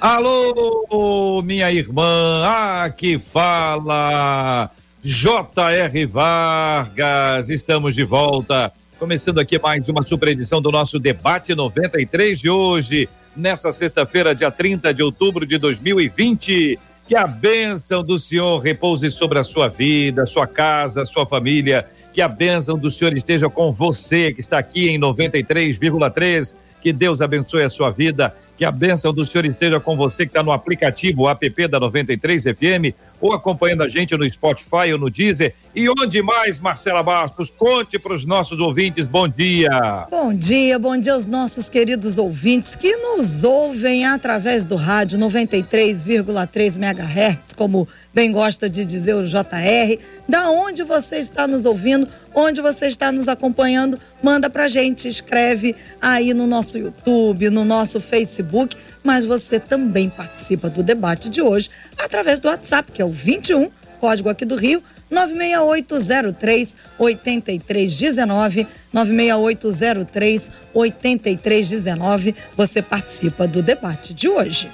Alô, minha irmã. Aqui fala J.R. Vargas. Estamos de volta Começando aqui mais uma super edição do nosso Debate 93 de hoje, nessa sexta-feira, dia 30 de outubro de 2020. Que a bênção do Senhor repouse sobre a sua vida, sua casa, sua família. Que a bênção do Senhor esteja com você que está aqui em 93,3. Que Deus abençoe a sua vida que a bênção do Senhor esteja com você que está no aplicativo app da 93 FM ou acompanhando a gente no Spotify ou no Deezer. E onde mais, Marcela Bastos? Conte para os nossos ouvintes. Bom dia. Bom dia, bom dia aos nossos queridos ouvintes que nos ouvem através do rádio 93,3 MHz, como bem gosta de dizer o JR. Da onde você está nos ouvindo, onde você está nos acompanhando, manda pra gente, escreve aí no nosso YouTube, no nosso Facebook, mas você também participa do debate de hoje através do WhatsApp, que é o 21, código aqui do Rio, 96803 8319 96803 8319. Você participa do debate de hoje.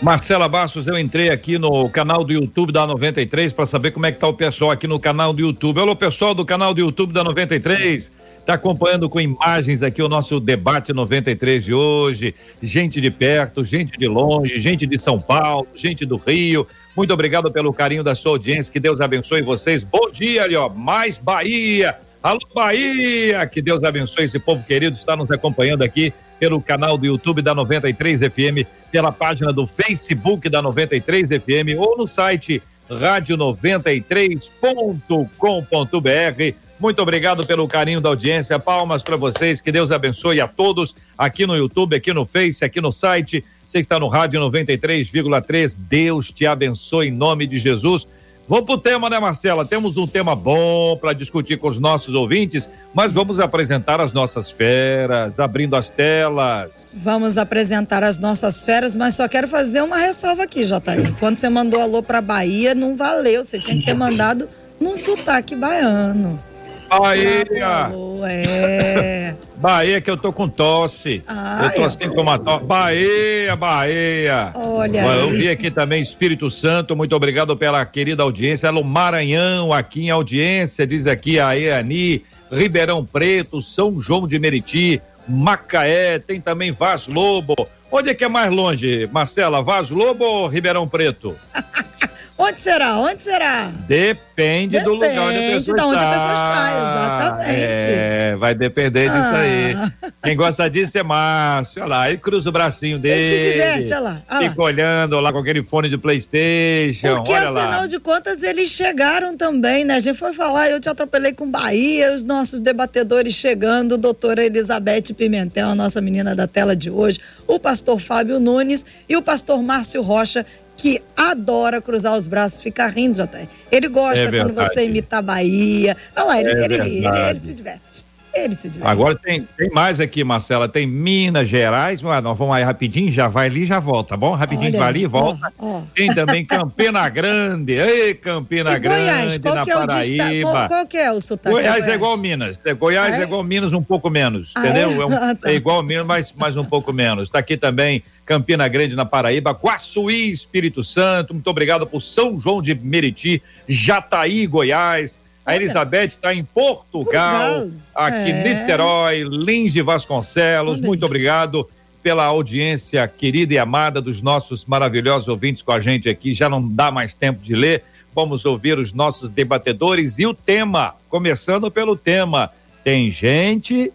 Marcela Bastos, eu entrei aqui no canal do YouTube da 93 para saber como é que tá o pessoal aqui no canal do YouTube. Alô, pessoal do canal do YouTube da 93. Tá acompanhando com imagens aqui o nosso debate 93 de hoje. Gente de perto, gente de longe, gente de São Paulo, gente do Rio. Muito obrigado pelo carinho da sua audiência. Que Deus abençoe vocês. Bom dia, ali, ó. Mais Bahia. Alô, Bahia! Que Deus abençoe esse povo querido. Está nos acompanhando aqui pelo canal do YouTube da 93 FM, pela página do Facebook da 93 FM ou no site rádio93.com.br. Muito obrigado pelo carinho da audiência. Palmas para vocês. Que Deus abençoe a todos aqui no YouTube, aqui no Face, aqui no site. Você está no rádio 93,3. Deus te abençoe em nome de Jesus. Vamos pro tema, né, Marcela? Temos um tema bom para discutir com os nossos ouvintes, mas vamos apresentar as nossas feras, abrindo as telas. Vamos apresentar as nossas feras, mas só quero fazer uma ressalva aqui, JR. Quando você mandou alô pra Bahia, não valeu. Você tinha que ter mandado num sotaque baiano. Bahia! é. Bahia que eu tô com tosse. Ai, eu tô assim com uma tosse. Bahia, Bahia. Olha Eu vi aqui também Espírito Santo, muito obrigado pela querida audiência. Alô, Maranhão, aqui em audiência, diz aqui a Eani, Ribeirão Preto, São João de Meriti, Macaé, tem também Vaz Lobo. Onde é que é mais longe, Marcela? Vaz Lobo ou Ribeirão Preto? Onde será? Onde será? Depende, do lugar onde a Depende pessoa de onde a está. pessoa está, exatamente. É, vai depender disso Ah. aí. Quem gosta disso é Márcio, olha lá, ele cruza o bracinho dele. Ele se diverte, olha lá, olha lá. Fica olhando lá com aquele fone de Playstation, Porque, olha afinal lá. de contas, eles chegaram também, né? A gente foi falar, eu te atropelei com Bahia, os nossos debatedores chegando, doutora Elizabeth Pimentel, a nossa menina da tela de hoje, o pastor Fábio Nunes e o pastor Márcio Rocha, que adora cruzar os braços e ficar rindo, JR. Ele gosta É quando você imita a Bahia. Olha lá, ele, É ele, ele, verdade. ele se diverte. Ele se diverte. Agora tem, tem mais aqui, Marcela. Tem Minas Gerais. Mas nós vamos aí rapidinho, já vai ali e já volta, tá bom? Rapidinho Olha vai ali e volta. ó, ó. Tem também Campina Grande. Ei, Campina E Goiás, Grande, qual na que é o destaque? Paraíba. Qual, qual que é o sotaque? Goiás de é igual Minas. É, Goiás Ah, é? é? igual Minas, um pouco menos, Ah, entendeu? é? É, um- Ah, tá. é igual Minas, mas, mas um pouco menos. Está aqui também Campina Grande, na Paraíba, Guaçuí, Espírito Santo. Muito obrigado por São João de Meriti, Jataí, Goiás. A. Elizabeth está em Portugal, Portugal. aqui É. Niterói, Lins de Vasconcelos. Muito obrigado pela audiência querida e amada dos nossos maravilhosos ouvintes com a gente aqui. Já não dá mais tempo de ler. Vamos ouvir os nossos debatedores e o tema. Começando pelo tema. Tem gente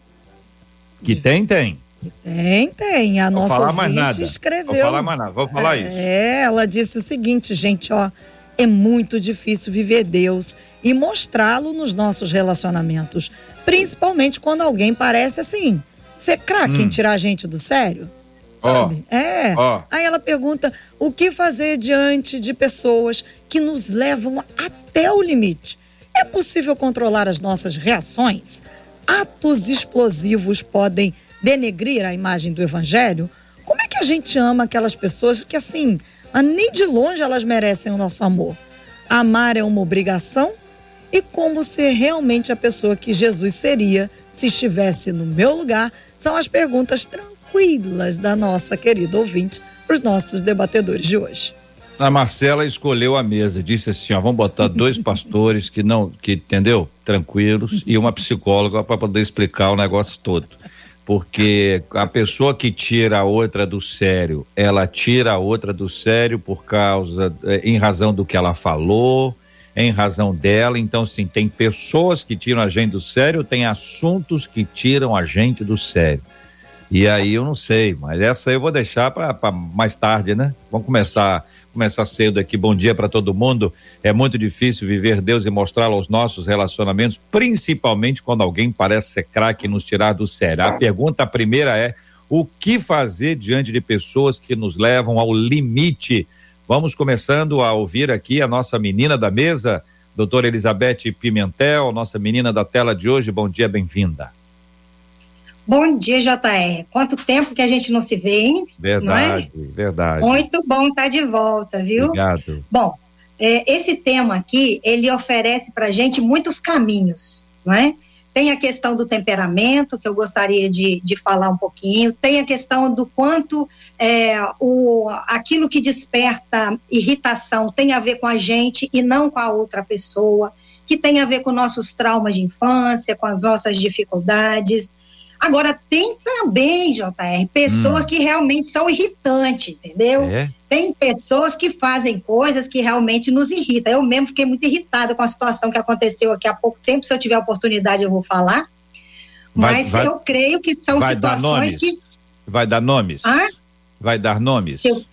que tem, tem. Tem, tem. A Vou nossa falar mais ouvinte nada. escreveu. Vou falar mais nada. Vou falar é, isso. ela disse o seguinte, gente, ó. É muito difícil viver Deus e mostrá-lo nos nossos relacionamentos. Principalmente quando alguém parece assim, ser craque Hum. em tirar a gente do sério. sabe? Oh. É. Oh. Aí ela pergunta o que fazer diante de pessoas que nos levam até o limite. É possível controlar as nossas reações? Atos explosivos podem denegrir a imagem do evangelho? Como é que a gente ama aquelas pessoas que, assim, nem de longe elas merecem o nosso amor? Amar é uma obrigação? E como ser realmente a pessoa que Jesus seria se estivesse no meu lugar? São as perguntas tranquilas da nossa querida ouvinte para os nossos debatedores de hoje. A Marcela escolheu a mesa, disse assim: ó, vamos botar dois pastores que não, que entendeu, tranquilos e uma psicóloga para poder explicar o negócio todo porque a pessoa que tira a outra do sério, ela tira a outra do sério por causa, eh, em razão do que ela falou, em razão dela. Então, sim, tem pessoas que tiram a gente do sério, tem assuntos que tiram a gente do sério. E aí eu não sei, mas essa eu vou deixar para mais tarde, né? Vamos começar começar cedo aqui. Bom dia para todo mundo. É muito difícil viver Deus e mostrá-lo aos nossos relacionamentos, principalmente quando alguém parece ser craque e nos tirar do sério. A pergunta primeira é: o que fazer diante de pessoas que nos levam ao limite? Vamos começando a ouvir aqui a nossa menina da mesa, doutora Elizabeth Pimentel, nossa menina da tela de hoje. Bom dia, bem-vinda. Bom dia, JR. Quanto tempo que a gente não se vê, hein? Verdade, é? verdade. Muito bom estar de volta, viu? Obrigado. Bom, é, esse tema aqui, ele oferece para gente muitos caminhos, não é? Tem a questão do temperamento, que eu gostaria de, de falar um pouquinho, tem a questão do quanto é, o, aquilo que desperta irritação tem a ver com a gente e não com a outra pessoa, que tem a ver com nossos traumas de infância, com as nossas dificuldades, Agora, tem também, JR, pessoas hum. que realmente são irritantes, entendeu? É? Tem pessoas que fazem coisas que realmente nos irritam. Eu mesmo fiquei muito irritada com a situação que aconteceu aqui há pouco tempo. Se eu tiver oportunidade, eu vou falar. Vai, Mas vai, eu creio que são situações que. Vai dar nomes? Ah? Vai dar nomes? Se eu,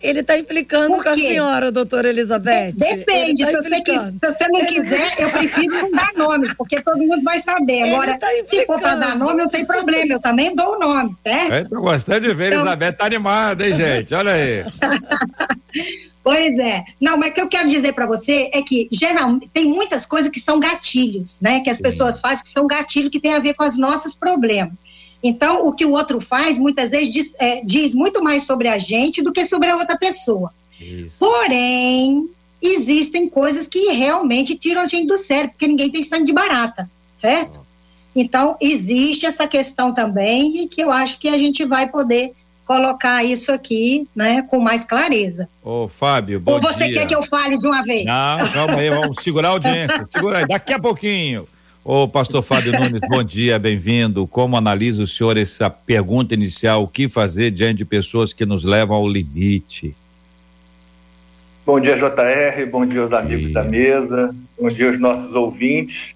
ele está implicando com a senhora, doutora Elizabeth. depende. Tá se, você se, você não quiser, eu prefiro não dar nome, porque todo mundo vai saber. Agora, tá se for para dar nome, não tem problema. Eu também dou o nome, certo? Estou gostando de ver, então... Elizabeth tá animada, hein, gente? Olha aí. Pois é. Não, mas o que eu quero dizer para você é que geralmente tem muitas coisas que são gatilhos, né? Que as Sim. pessoas fazem que são gatilhos que tem a ver com os nossos problemas. Então, o que o outro faz, muitas vezes, diz, é, diz muito mais sobre a gente do que sobre a outra pessoa. Isso. Porém, existem coisas que realmente tiram a gente do sério, porque ninguém tem sangue de barata, certo? Então, existe essa questão também e que eu acho que a gente vai poder colocar isso aqui, né, com mais clareza. Ô, Fábio, bom Ou você dia. quer que eu fale de uma vez? Não, calma aí, vamos segurar a audiência. Segura aí, daqui a pouquinho. Ô, pastor Fábio Nunes, bom dia, bem-vindo. Como analisa o senhor essa pergunta inicial, o que fazer diante de pessoas que nos levam ao limite? Bom dia, JR, bom dia aos amigos da mesa, bom dia aos nossos ouvintes.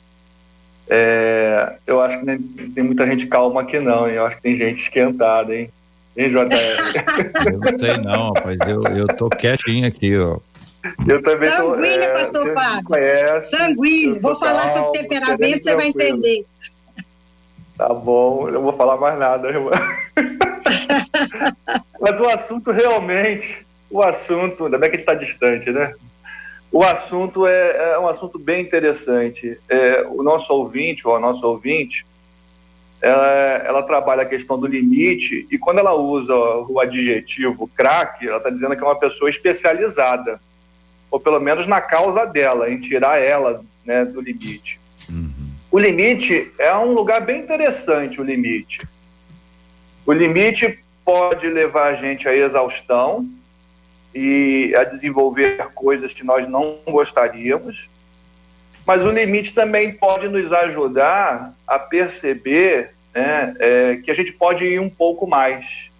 É, eu acho que nem, tem muita gente calma aqui não, eu acho que tem gente esquentada, hein? Hein, JR? eu não sei não, rapaz, eu, eu tô quietinho aqui, ó. Eu também Sanguíneo, é, pastor Fábio. Conhece, Sanguíneo. Vou falar calmo, sobre temperamento, você vai entender. Tá bom, eu não vou falar mais nada, irmã. Mas o assunto realmente, o assunto, ainda bem que ele está distante, né? O assunto é, é, um assunto bem interessante. É, o nosso ouvinte, ou a nossa ouvinte, ela, ela, trabalha a questão do limite e quando ela usa o adjetivo craque, ela está dizendo que é uma pessoa especializada ou pelo menos na causa dela, em tirar ela né, do limite. Uhum. O limite é um lugar bem interessante, o limite. O limite pode levar a gente à exaustão e a desenvolver coisas que nós não gostaríamos, mas o limite também pode nos ajudar a perceber né, é, que a gente pode ir um pouco mais.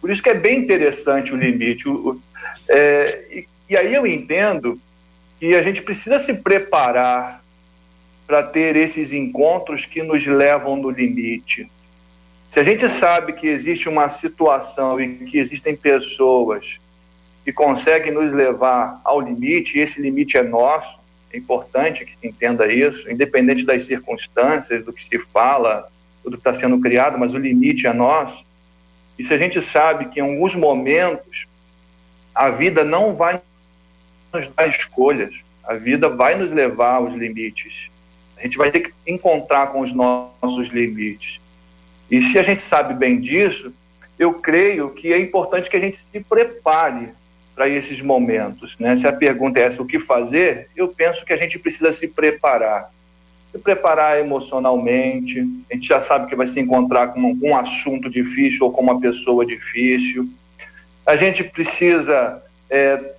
Por isso que é bem interessante o limite. O, é, e aí eu entendo que a gente precisa se preparar para ter esses encontros que nos levam no limite. Se a gente sabe que existe uma situação e que existem pessoas que conseguem nos levar ao limite, e esse limite é nosso, é importante que se entenda isso, independente das circunstâncias, do que se fala, do que está sendo criado, mas o limite é nosso. e se a gente sabe que em alguns momentos a vida não vai nos dar escolhas, a vida vai nos levar aos limites. A gente vai ter que encontrar com os nossos limites. E se a gente sabe bem disso, eu creio que é importante que a gente se prepare para esses momentos. Né? Se a pergunta é essa, o que fazer, eu penso que a gente precisa se preparar. Se preparar emocionalmente, a gente já sabe que vai se encontrar com um, assunto difícil ou com uma pessoa difícil. A gente precisa é,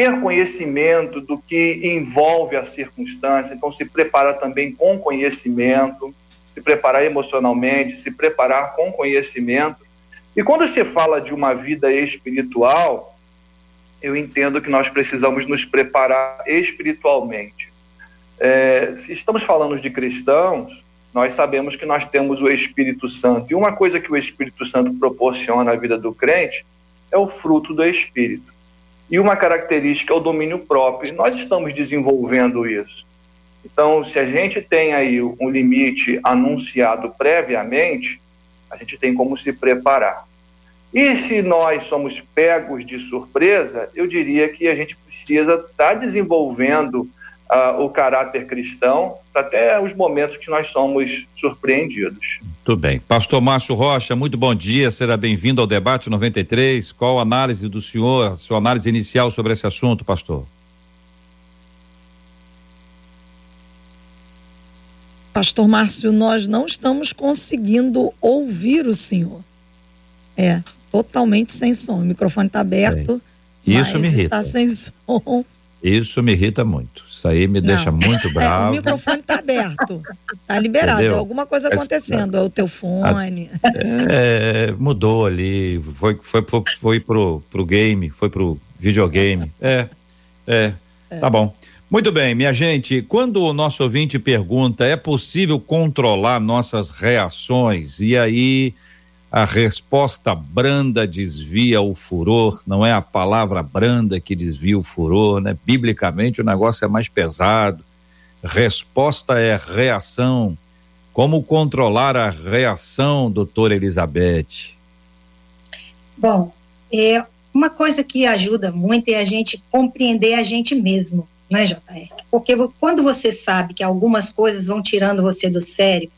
ter conhecimento do que envolve a circunstância, então se preparar também com conhecimento, se preparar emocionalmente, se preparar com conhecimento. E quando se fala de uma vida espiritual, eu entendo que nós precisamos nos preparar espiritualmente. É, se estamos falando de cristãos, nós sabemos que nós temos o Espírito Santo. E uma coisa que o Espírito Santo proporciona à vida do crente é o fruto do Espírito. E uma característica é o domínio próprio. Nós estamos desenvolvendo isso. Então, se a gente tem aí um limite anunciado previamente, a gente tem como se preparar. E se nós somos pegos de surpresa, eu diria que a gente precisa estar tá desenvolvendo uh, o caráter cristão até os momentos que nós somos surpreendidos. Muito bem. Pastor Márcio Rocha, muito bom dia, será bem-vindo ao debate 93. Qual a análise do senhor, a sua análise inicial sobre esse assunto, pastor? Pastor Márcio, nós não estamos conseguindo ouvir o senhor. É, totalmente sem som. O microfone está aberto. É. Isso me irrita. Está sem som. Isso me irrita muito. Isso aí me Não. deixa muito bravo. É, o microfone está aberto. Está liberado. Entendeu? alguma coisa acontecendo. É o teu fone. É, mudou ali. Foi, foi, foi, foi pro, pro game, foi pro videogame. É, é. é. Tá bom. Muito bem, minha gente. Quando o nosso ouvinte pergunta, é possível controlar nossas reações? E aí a resposta branda desvia o furor, não é a palavra branda que desvia o furor, né? Biblicamente o negócio é mais pesado. Resposta é reação. Como controlar a reação, doutora Elizabeth? Bom, é, uma coisa que ajuda muito é a gente compreender a gente mesmo, né, JR? Porque quando você sabe que algumas coisas vão tirando você do sério,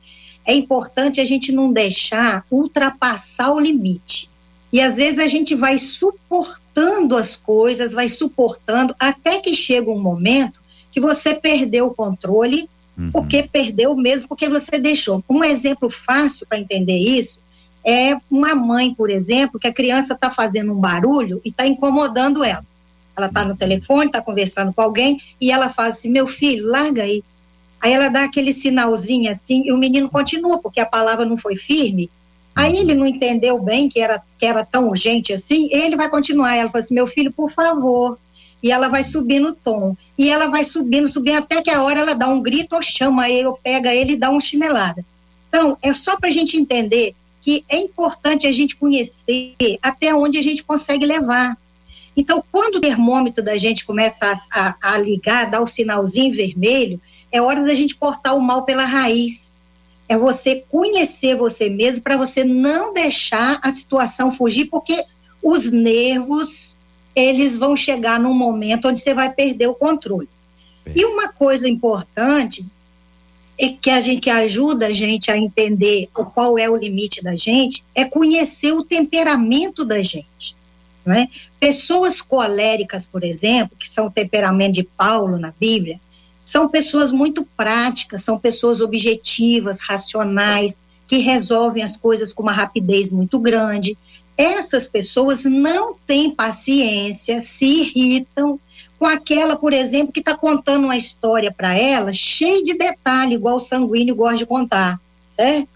é importante a gente não deixar ultrapassar o limite. E às vezes a gente vai suportando as coisas, vai suportando, até que chega um momento que você perdeu o controle, uhum. porque perdeu mesmo, porque você deixou. Um exemplo fácil para entender isso é uma mãe, por exemplo, que a criança está fazendo um barulho e está incomodando ela. Ela está no telefone, está conversando com alguém e ela fala assim: meu filho, larga aí. Aí ela dá aquele sinalzinho assim e o menino continua, porque a palavra não foi firme. Aí ele não entendeu bem que era, que era tão urgente assim, ele vai continuar. Ela fala assim: meu filho, por favor. E ela vai subindo o tom. E ela vai subindo, subindo, até que a hora ela dá um grito ou chama ele, ou pega ele e dá uma chinelada. Então, é só para a gente entender que é importante a gente conhecer até onde a gente consegue levar. Então, quando o termômetro da gente começa a, a, a ligar, dá o sinalzinho vermelho, é hora da gente cortar o mal pela raiz. É você conhecer você mesmo para você não deixar a situação fugir, porque os nervos eles vão chegar num momento onde você vai perder o controle. Bem. E uma coisa importante é que a gente que ajuda a gente a entender qual é o limite da gente é conhecer o temperamento da gente. Não é? Pessoas coléricas, por exemplo, que são o temperamento de Paulo na Bíblia, são pessoas muito práticas, são pessoas objetivas, racionais, que resolvem as coisas com uma rapidez muito grande. Essas pessoas não têm paciência, se irritam com aquela, por exemplo, que está contando uma história para ela, cheia de detalhe, igual o sanguíneo gosta de contar, certo?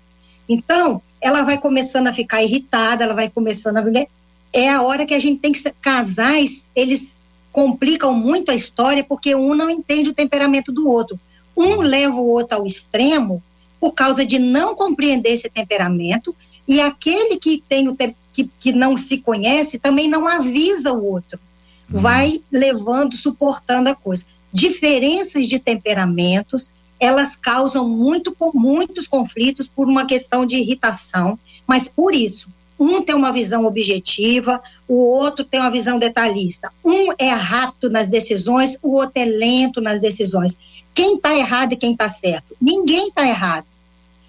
Então, ela vai começando a ficar irritada, ela vai começando a. É a hora que a gente tem que. Casais, eles complicam muito a história porque um não entende o temperamento do outro. Um leva o outro ao extremo por causa de não compreender esse temperamento e aquele que tem o que, que não se conhece também não avisa o outro. Uhum. Vai levando, suportando a coisa. Diferenças de temperamentos, elas causam muito, muitos conflitos por uma questão de irritação, mas por isso, Um tem uma visão objetiva, o outro tem uma visão detalhista. Um é rápido nas decisões, o outro é lento nas decisões. Quem está errado e quem está certo? Ninguém está errado.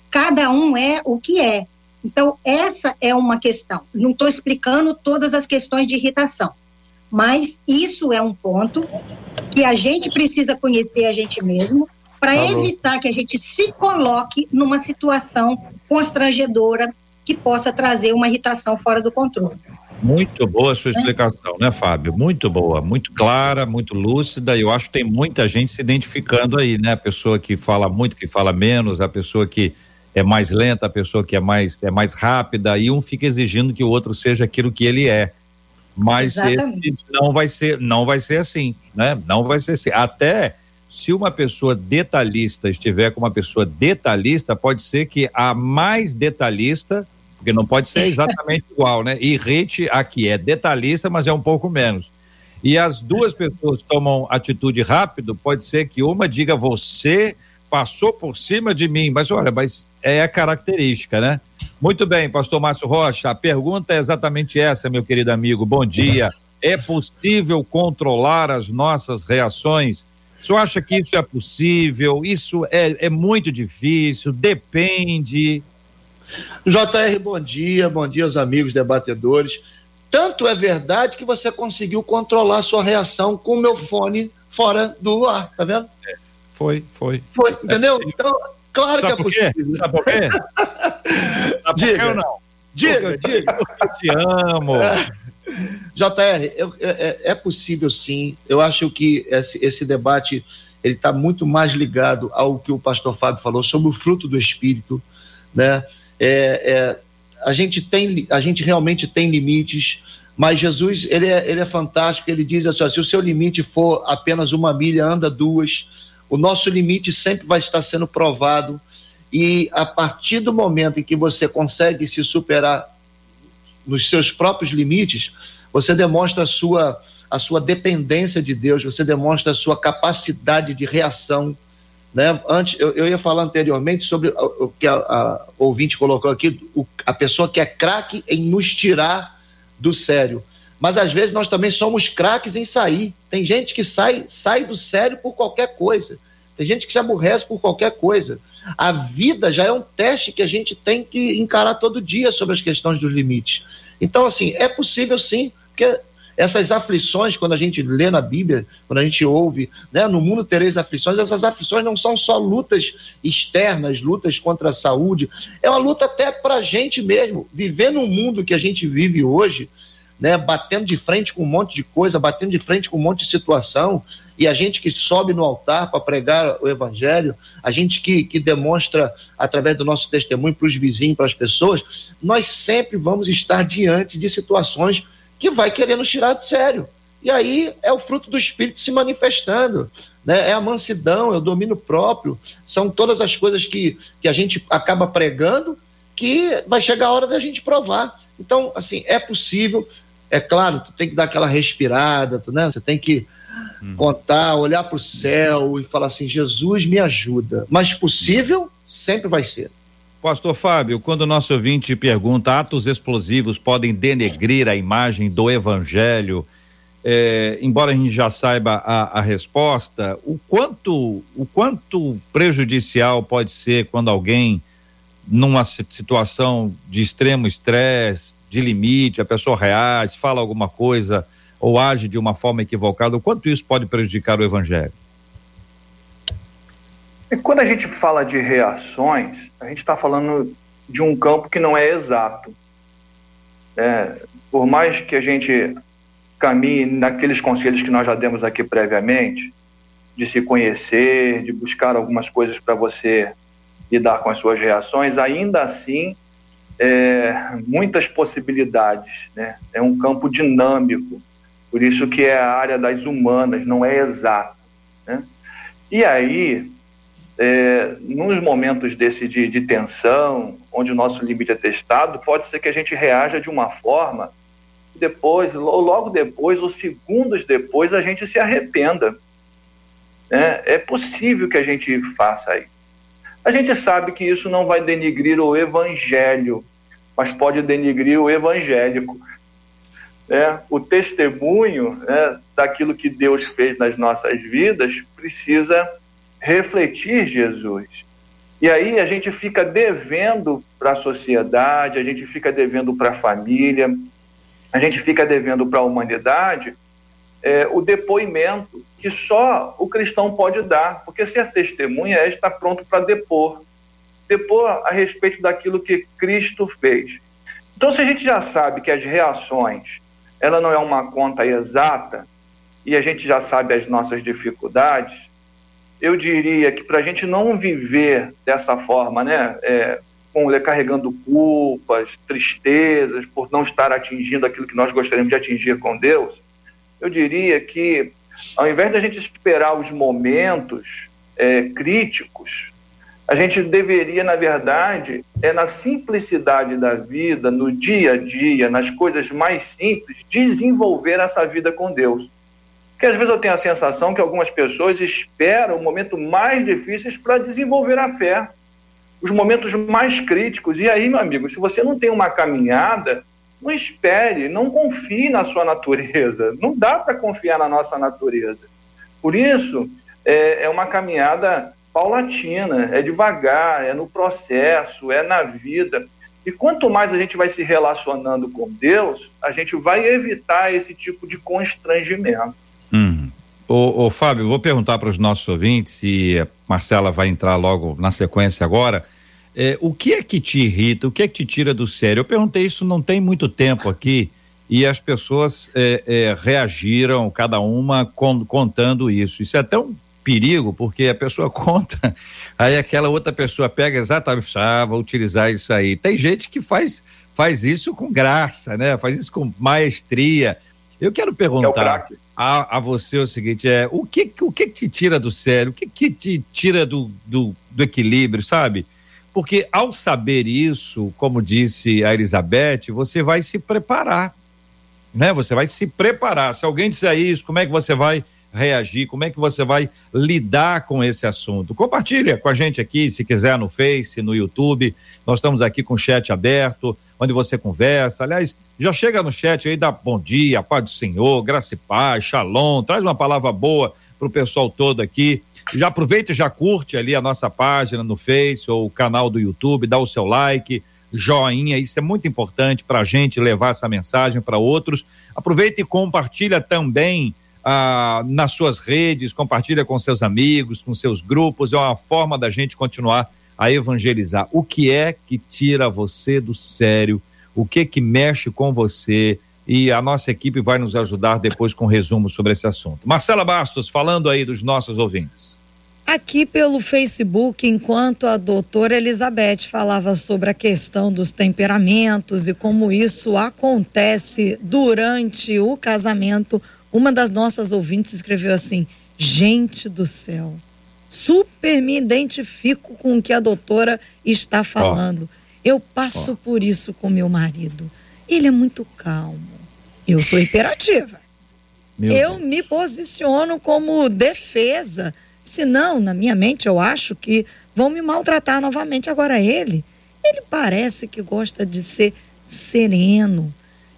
Cada um é o que é. Então, essa é uma questão. Não estou explicando todas as questões de irritação, mas isso é um ponto que a gente precisa conhecer a gente mesmo para evitar que a gente se coloque numa situação constrangedora que possa trazer uma irritação fora do controle. Muito boa a sua explicação, né, Fábio? Muito boa, muito clara, muito lúcida. E eu acho que tem muita gente se identificando aí, né? A pessoa que fala muito, que fala menos, a pessoa que é mais lenta, a pessoa que é mais, é mais rápida, e um fica exigindo que o outro seja aquilo que ele é. Mas não vai ser, não vai ser assim, né? Não vai ser assim. Até se uma pessoa detalhista estiver com uma pessoa detalhista, pode ser que a mais detalhista porque não pode ser exatamente igual, né? Irrite aqui é detalhista, mas é um pouco menos. E as duas pessoas tomam atitude rápido, pode ser que uma diga você passou por cima de mim, mas olha, mas é a característica, né? Muito bem, pastor Márcio Rocha, a pergunta é exatamente essa, meu querido amigo. Bom dia. É possível controlar as nossas reações? O senhor acha que isso é possível? Isso é, é muito difícil? Depende. JR, bom dia, bom dia aos amigos debatedores. Tanto é verdade que você conseguiu controlar sua reação com o meu fone fora do ar, tá vendo? É, foi, foi. Foi, entendeu? É então, claro Sabe que é possível. Sabe por quê? Sabe diga, por quê não? Diga, Porque diga. Eu te amo. É. JR, eu, é, é, possível sim. Eu acho que esse, esse debate ele está muito mais ligado ao que o pastor Fábio falou sobre o fruto do Espírito, né? É, é, a gente tem, a gente realmente tem limites, mas Jesus ele é, ele é fantástico. Ele diz assim: se o seu limite for apenas uma milha, anda duas. O nosso limite sempre vai estar sendo provado e a partir do momento em que você consegue se superar nos seus próprios limites, você demonstra a sua a sua dependência de Deus, você demonstra a sua capacidade de reação né? Antes, eu, eu ia falar anteriormente sobre o, que a, a, ouvinte colocou aqui, o, a pessoa que é craque em nos tirar do sério. Mas às vezes nós também somos craques em sair. Tem gente que sai, sai do sério por qualquer coisa. Tem gente que se aborrece por qualquer coisa. A vida já é um teste que a gente tem que encarar todo dia sobre as questões dos limites. Então, assim, é possível sim, porque essas aflições, quando a gente lê na Bíblia, quando a gente ouve, né, no mundo tereis aflições, essas aflições não são só lutas externas, lutas contra a saúde, é uma luta até para a gente mesmo. Viver no mundo que a gente vive hoje, né, batendo de frente com um monte de coisa, batendo de frente com um monte de situação, e a gente que sobe no altar para pregar o evangelho, a gente que, que demonstra através do nosso testemunho para os vizinhos, para as pessoas, nós sempre vamos estar diante de situações que vai querer nos tirar de sério. E aí é o fruto do Espírito se manifestando. Né? É a mansidão, é o domínio próprio, são todas as coisas que, que a gente acaba pregando que vai chegar a hora da gente provar. Então, assim, é possível, é claro, tu tem que dar aquela respirada, tu, né? Você tem que hum. contar, olhar para o céu e falar assim, Jesus me ajuda. Mas possível sempre vai ser. Pastor Fábio, quando o nosso ouvinte pergunta, atos explosivos podem denegrir a imagem do evangelho, é, embora a gente já saiba a, a, resposta, o quanto, o quanto prejudicial pode ser quando alguém, numa situação de extremo estresse, de limite, a pessoa reage, fala alguma coisa ou age de uma forma equivocada, o quanto isso pode prejudicar o evangelho? E quando a gente fala de reações, a gente está falando de um campo que não é exato. É, por mais que a gente caminhe naqueles conselhos que nós já demos aqui previamente, de se conhecer, de buscar algumas coisas para você lidar com as suas reações, ainda assim, é, muitas possibilidades. Né? É um campo dinâmico, por isso que é a área das humanas, não é exato. Né? E aí, é, nos momentos desse de, de tensão, onde o nosso limite é testado, pode ser que a gente reaja de uma forma depois, logo depois, ou segundos depois, a gente se arrependa. É, é possível que a gente faça isso. A gente sabe que isso não vai denigrir o evangelho, mas pode denigrir o evangélico. É, o testemunho é, daquilo que Deus fez nas nossas vidas precisa refletir Jesus. E aí a gente fica devendo para a sociedade, a gente fica devendo para a família, a gente fica devendo para a humanidade é, o depoimento que só o cristão pode dar, porque ser testemunha é estar pronto para depor, depor a respeito daquilo que Cristo fez. Então, se a gente já sabe que as reações, ela não é uma conta exata, e a gente já sabe as nossas dificuldades, eu diria que para a gente não viver dessa forma, né, é, com, carregando culpas, tristezas por não estar atingindo aquilo que nós gostaríamos de atingir com Deus, eu diria que ao invés da gente esperar os momentos é, críticos, a gente deveria, na verdade, é na simplicidade da vida, no dia a dia, nas coisas mais simples, desenvolver essa vida com Deus. Porque às vezes eu tenho a sensação que algumas pessoas esperam o momento mais difíceis para desenvolver a fé, os momentos mais críticos. E aí, meu amigo, se você não tem uma caminhada, não espere, não confie na sua natureza. Não dá para confiar na nossa natureza. Por isso, é, é uma caminhada paulatina, é devagar, é no processo, é na vida. E quanto mais a gente vai se relacionando com Deus, a gente vai evitar esse tipo de constrangimento. Ô, ô, Fábio, vou perguntar para os nossos ouvintes, e a Marcela vai entrar logo na sequência agora. É, o que é que te irrita, o que é que te tira do sério? Eu perguntei isso não tem muito tempo aqui e as pessoas é, é, reagiram, cada uma con contando isso. Isso é até um perigo, porque a pessoa conta, aí aquela outra pessoa pega exatamente, ah, vou utilizar isso aí. Tem gente que faz, faz isso com graça, né? Faz isso com maestria. Eu quero perguntar. É a, a você o seguinte: é o que o que te tira do sério? O que, que te tira do, do, do equilíbrio, sabe? Porque ao saber isso, como disse a Elizabeth, você vai se preparar, né? Você vai se preparar. Se alguém disser isso, como é que você vai reagir? Como é que você vai lidar com esse assunto? Compartilha com a gente aqui, se quiser, no Face, no YouTube. Nós estamos aqui com o chat aberto, onde você conversa. Aliás, já chega no chat aí, dá bom dia, paz do Senhor, graça e paz, shalom, traz uma palavra boa para o pessoal todo aqui. Já aproveita e já curte ali a nossa página no Face ou o canal do YouTube, dá o seu like, joinha, isso é muito importante para a gente levar essa mensagem para outros. Aproveita e compartilha também ah, nas suas redes, compartilha com seus amigos, com seus grupos, é uma forma da gente continuar a evangelizar. O que é que tira você do sério? o que que mexe com você e a nossa equipe vai nos ajudar depois com um resumo sobre esse assunto. Marcela Bastos, falando aí dos nossos ouvintes. Aqui pelo Facebook, enquanto a doutora Elizabeth falava sobre a questão dos temperamentos e como isso acontece durante o casamento, uma das nossas ouvintes escreveu assim: Gente do céu, super me identifico com o que a doutora está falando. Oh. Eu passo oh. por isso com meu marido. Ele é muito calmo. Eu sou hiperativa. Meu eu Deus. me posiciono como defesa. Senão, na minha mente, eu acho que vão me maltratar novamente. Agora, ele, ele parece que gosta de ser sereno.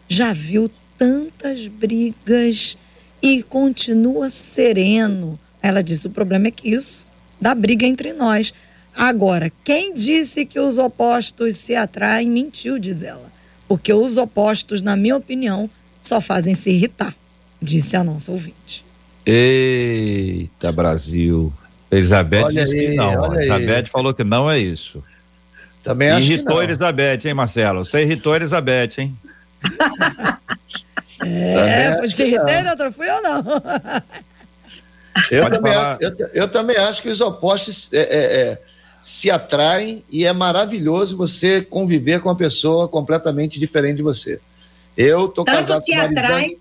Já viu tantas brigas e continua sereno. Ela disse: o problema é que isso dá briga entre nós. Agora, quem disse que os opostos se atraem mentiu, diz ela. Porque os opostos, na minha opinião, só fazem se irritar, disse a nossa ouvinte. Eita, Brasil. Elizabeth olha disse aí, que não. Elizabeth aí. falou que não é isso. Também acho Irritou que não. Elizabeth, hein, Marcelo? Você irritou Elizabeth, hein? é, te irritei, doutor? Fui ou não? Eu também, acho, eu, eu, também acho que os opostos é, é, é se atraem e é maravilhoso você conviver com uma pessoa completamente diferente de você. Eu tô Tanto casado se com atrai,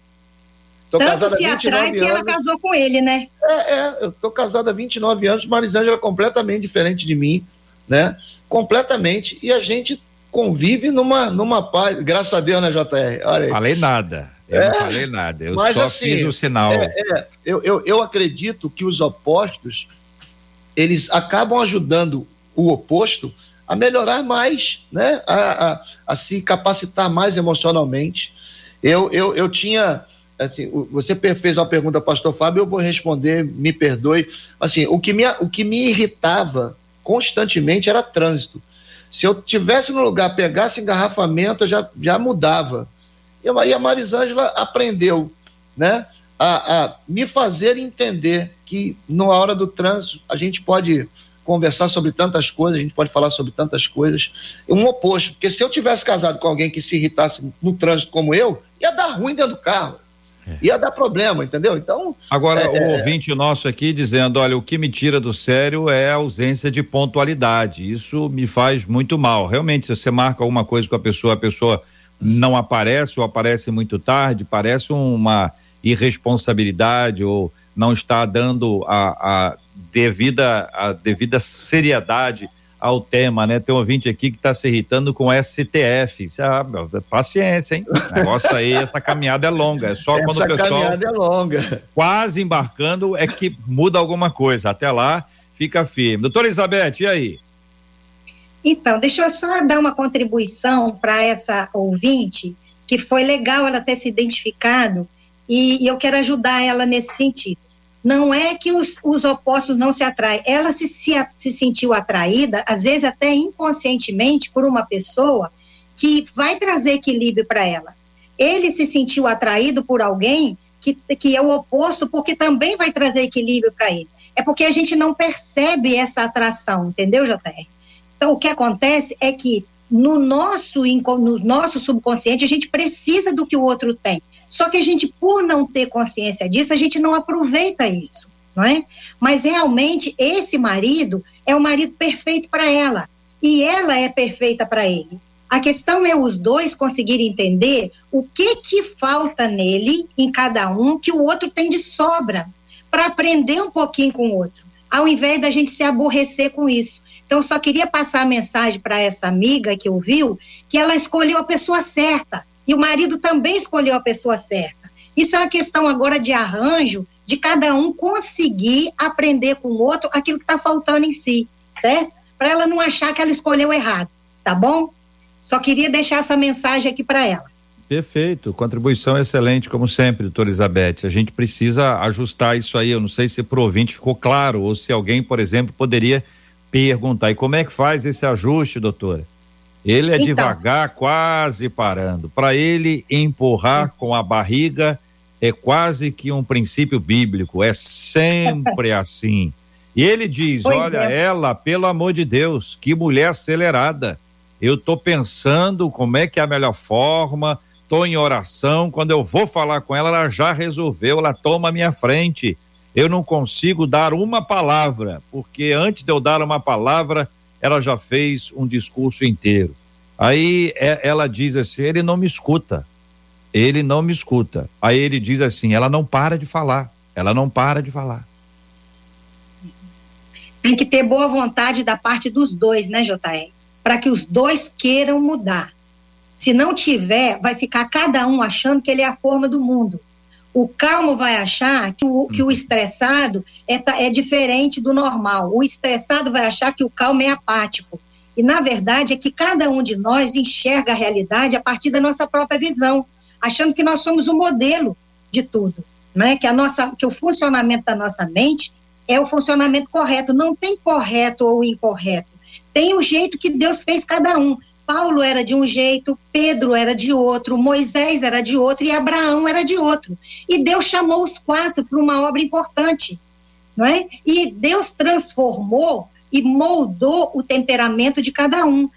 tô Tanto se atrai que ela casou com ele, né? É, é, eu tô casado há 29 anos, Marisângela é completamente diferente de mim, né? Completamente. E a gente convive numa, numa paz, graças a Deus, né, JR? Olha aí. Falei nada. Eu é, não falei nada, eu só assim, fiz o sinal. É, é, eu, eu, eu acredito que os opostos eles acabam ajudando o oposto a melhorar mais, né? A, a, a se capacitar mais emocionalmente. Eu, eu, eu tinha assim, você fez uma pergunta, pastor Fábio, eu vou responder, me perdoe. Assim, o que me, o que me irritava constantemente era trânsito. Se eu tivesse no lugar, pegasse engarrafamento, eu já, já mudava. E aí a Marisângela aprendeu, né, a, a me fazer entender que na hora do trânsito a gente pode conversar sobre tantas coisas, a gente pode falar sobre tantas coisas. Um oposto, porque se eu tivesse casado com alguém que se irritasse no trânsito como eu, ia dar ruim dentro do carro. É. Ia dar problema, entendeu? Então. Agora, é, o é, ouvinte nosso aqui dizendo: olha, o que me tira do sério é a ausência de pontualidade. Isso me faz muito mal. Realmente, se você marca alguma coisa com a pessoa, a pessoa não aparece ou aparece muito tarde, parece uma irresponsabilidade ou não está dando a, a devida, a devida seriedade ao tema, né? Tem um ouvinte aqui que está se irritando com STF. Ah, meu, paciência, hein? O negócio aí, essa caminhada é longa. É só essa quando o pessoal. caminhada é longa. Quase embarcando é que muda alguma coisa. Até lá, fica firme. Doutora Elizabeth, e aí? Então, deixa eu só dar uma contribuição para essa ouvinte, que foi legal ela ter se identificado e, e eu quero ajudar ela nesse sentido não é que os, os opostos não se atraem, ela se, se, se sentiu atraída, às vezes até inconscientemente, por uma pessoa que vai trazer equilíbrio para ela. Ele se sentiu atraído por alguém que, que é o oposto, porque também vai trazer equilíbrio para ele. É porque a gente não percebe essa atração, entendeu, JR? Então, o que acontece é que no nosso, no nosso subconsciente, a gente precisa do que o outro tem. Só que a gente, por não ter consciência disso, a gente não aproveita isso, não é? Mas realmente esse marido é o marido perfeito para ela e ela é perfeita para ele. A questão é os dois conseguirem entender o que que falta nele, em cada um, que o outro tem de sobra, para aprender um pouquinho com o outro, ao invés da gente se aborrecer com isso. Então, só queria passar a mensagem para essa amiga que ouviu que ela escolheu a pessoa certa e o marido também escolheu a pessoa certa. Isso é uma questão agora de arranjo, de cada um conseguir aprender com o outro aquilo que está faltando em si, certo? Para ela não achar que ela escolheu errado, tá bom? Só queria deixar essa mensagem aqui para ela. Perfeito, contribuição excelente, como sempre, doutora Elizabeth. A gente precisa ajustar isso aí. Eu não sei se para o ouvinte ficou claro, ou se alguém, por exemplo, poderia perguntar. E como é que faz esse ajuste, doutora? Ele é então, devagar, quase parando. Para ele empurrar com a barriga é quase que um princípio bíblico, é sempre assim. E ele diz: pois Olha, é. ela, pelo amor de Deus, que mulher acelerada. Eu estou pensando como é que é a melhor forma, estou em oração. Quando eu vou falar com ela, ela já resolveu, ela toma a minha frente. Eu não consigo dar uma palavra, porque antes de eu dar uma palavra, ela já fez um discurso inteiro. Aí é, ela diz assim: ele não me escuta, ele não me escuta. Aí ele diz assim: ela não para de falar, ela não para de falar. Tem que ter boa vontade da parte dos dois, né, JR? Para que os dois queiram mudar. Se não tiver, vai ficar cada um achando que ele é a forma do mundo. O calmo vai achar que o, que o uhum. estressado é, é diferente do normal. O estressado vai achar que o calmo é apático. E, na verdade, é que cada um de nós enxerga a realidade a partir da nossa própria visão, achando que nós somos o modelo de tudo. Né? Que, a nossa, que o funcionamento da nossa mente é o funcionamento correto. Não tem correto ou incorreto. Tem o jeito que Deus fez cada um. Paulo era de um jeito, Pedro era de outro, Moisés era de outro e Abraão era de outro. E Deus chamou os quatro para uma obra importante, não é? E Deus transformou e moldou o temperamento de cada um.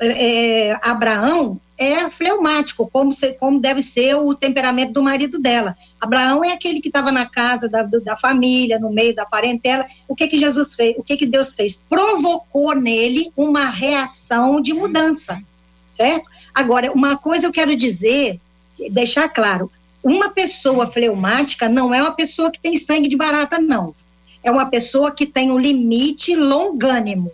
É, é Abraão é fleumático, como, se, como deve ser o temperamento do marido dela. Abraão é aquele que estava na casa da, da família, no meio da parentela. O que que Jesus fez? O que que Deus fez? Provocou nele uma reação de mudança, certo? Agora, uma coisa eu quero dizer, deixar claro, uma pessoa fleumática não é uma pessoa que tem sangue de barata, não. É uma pessoa que tem um limite longânimo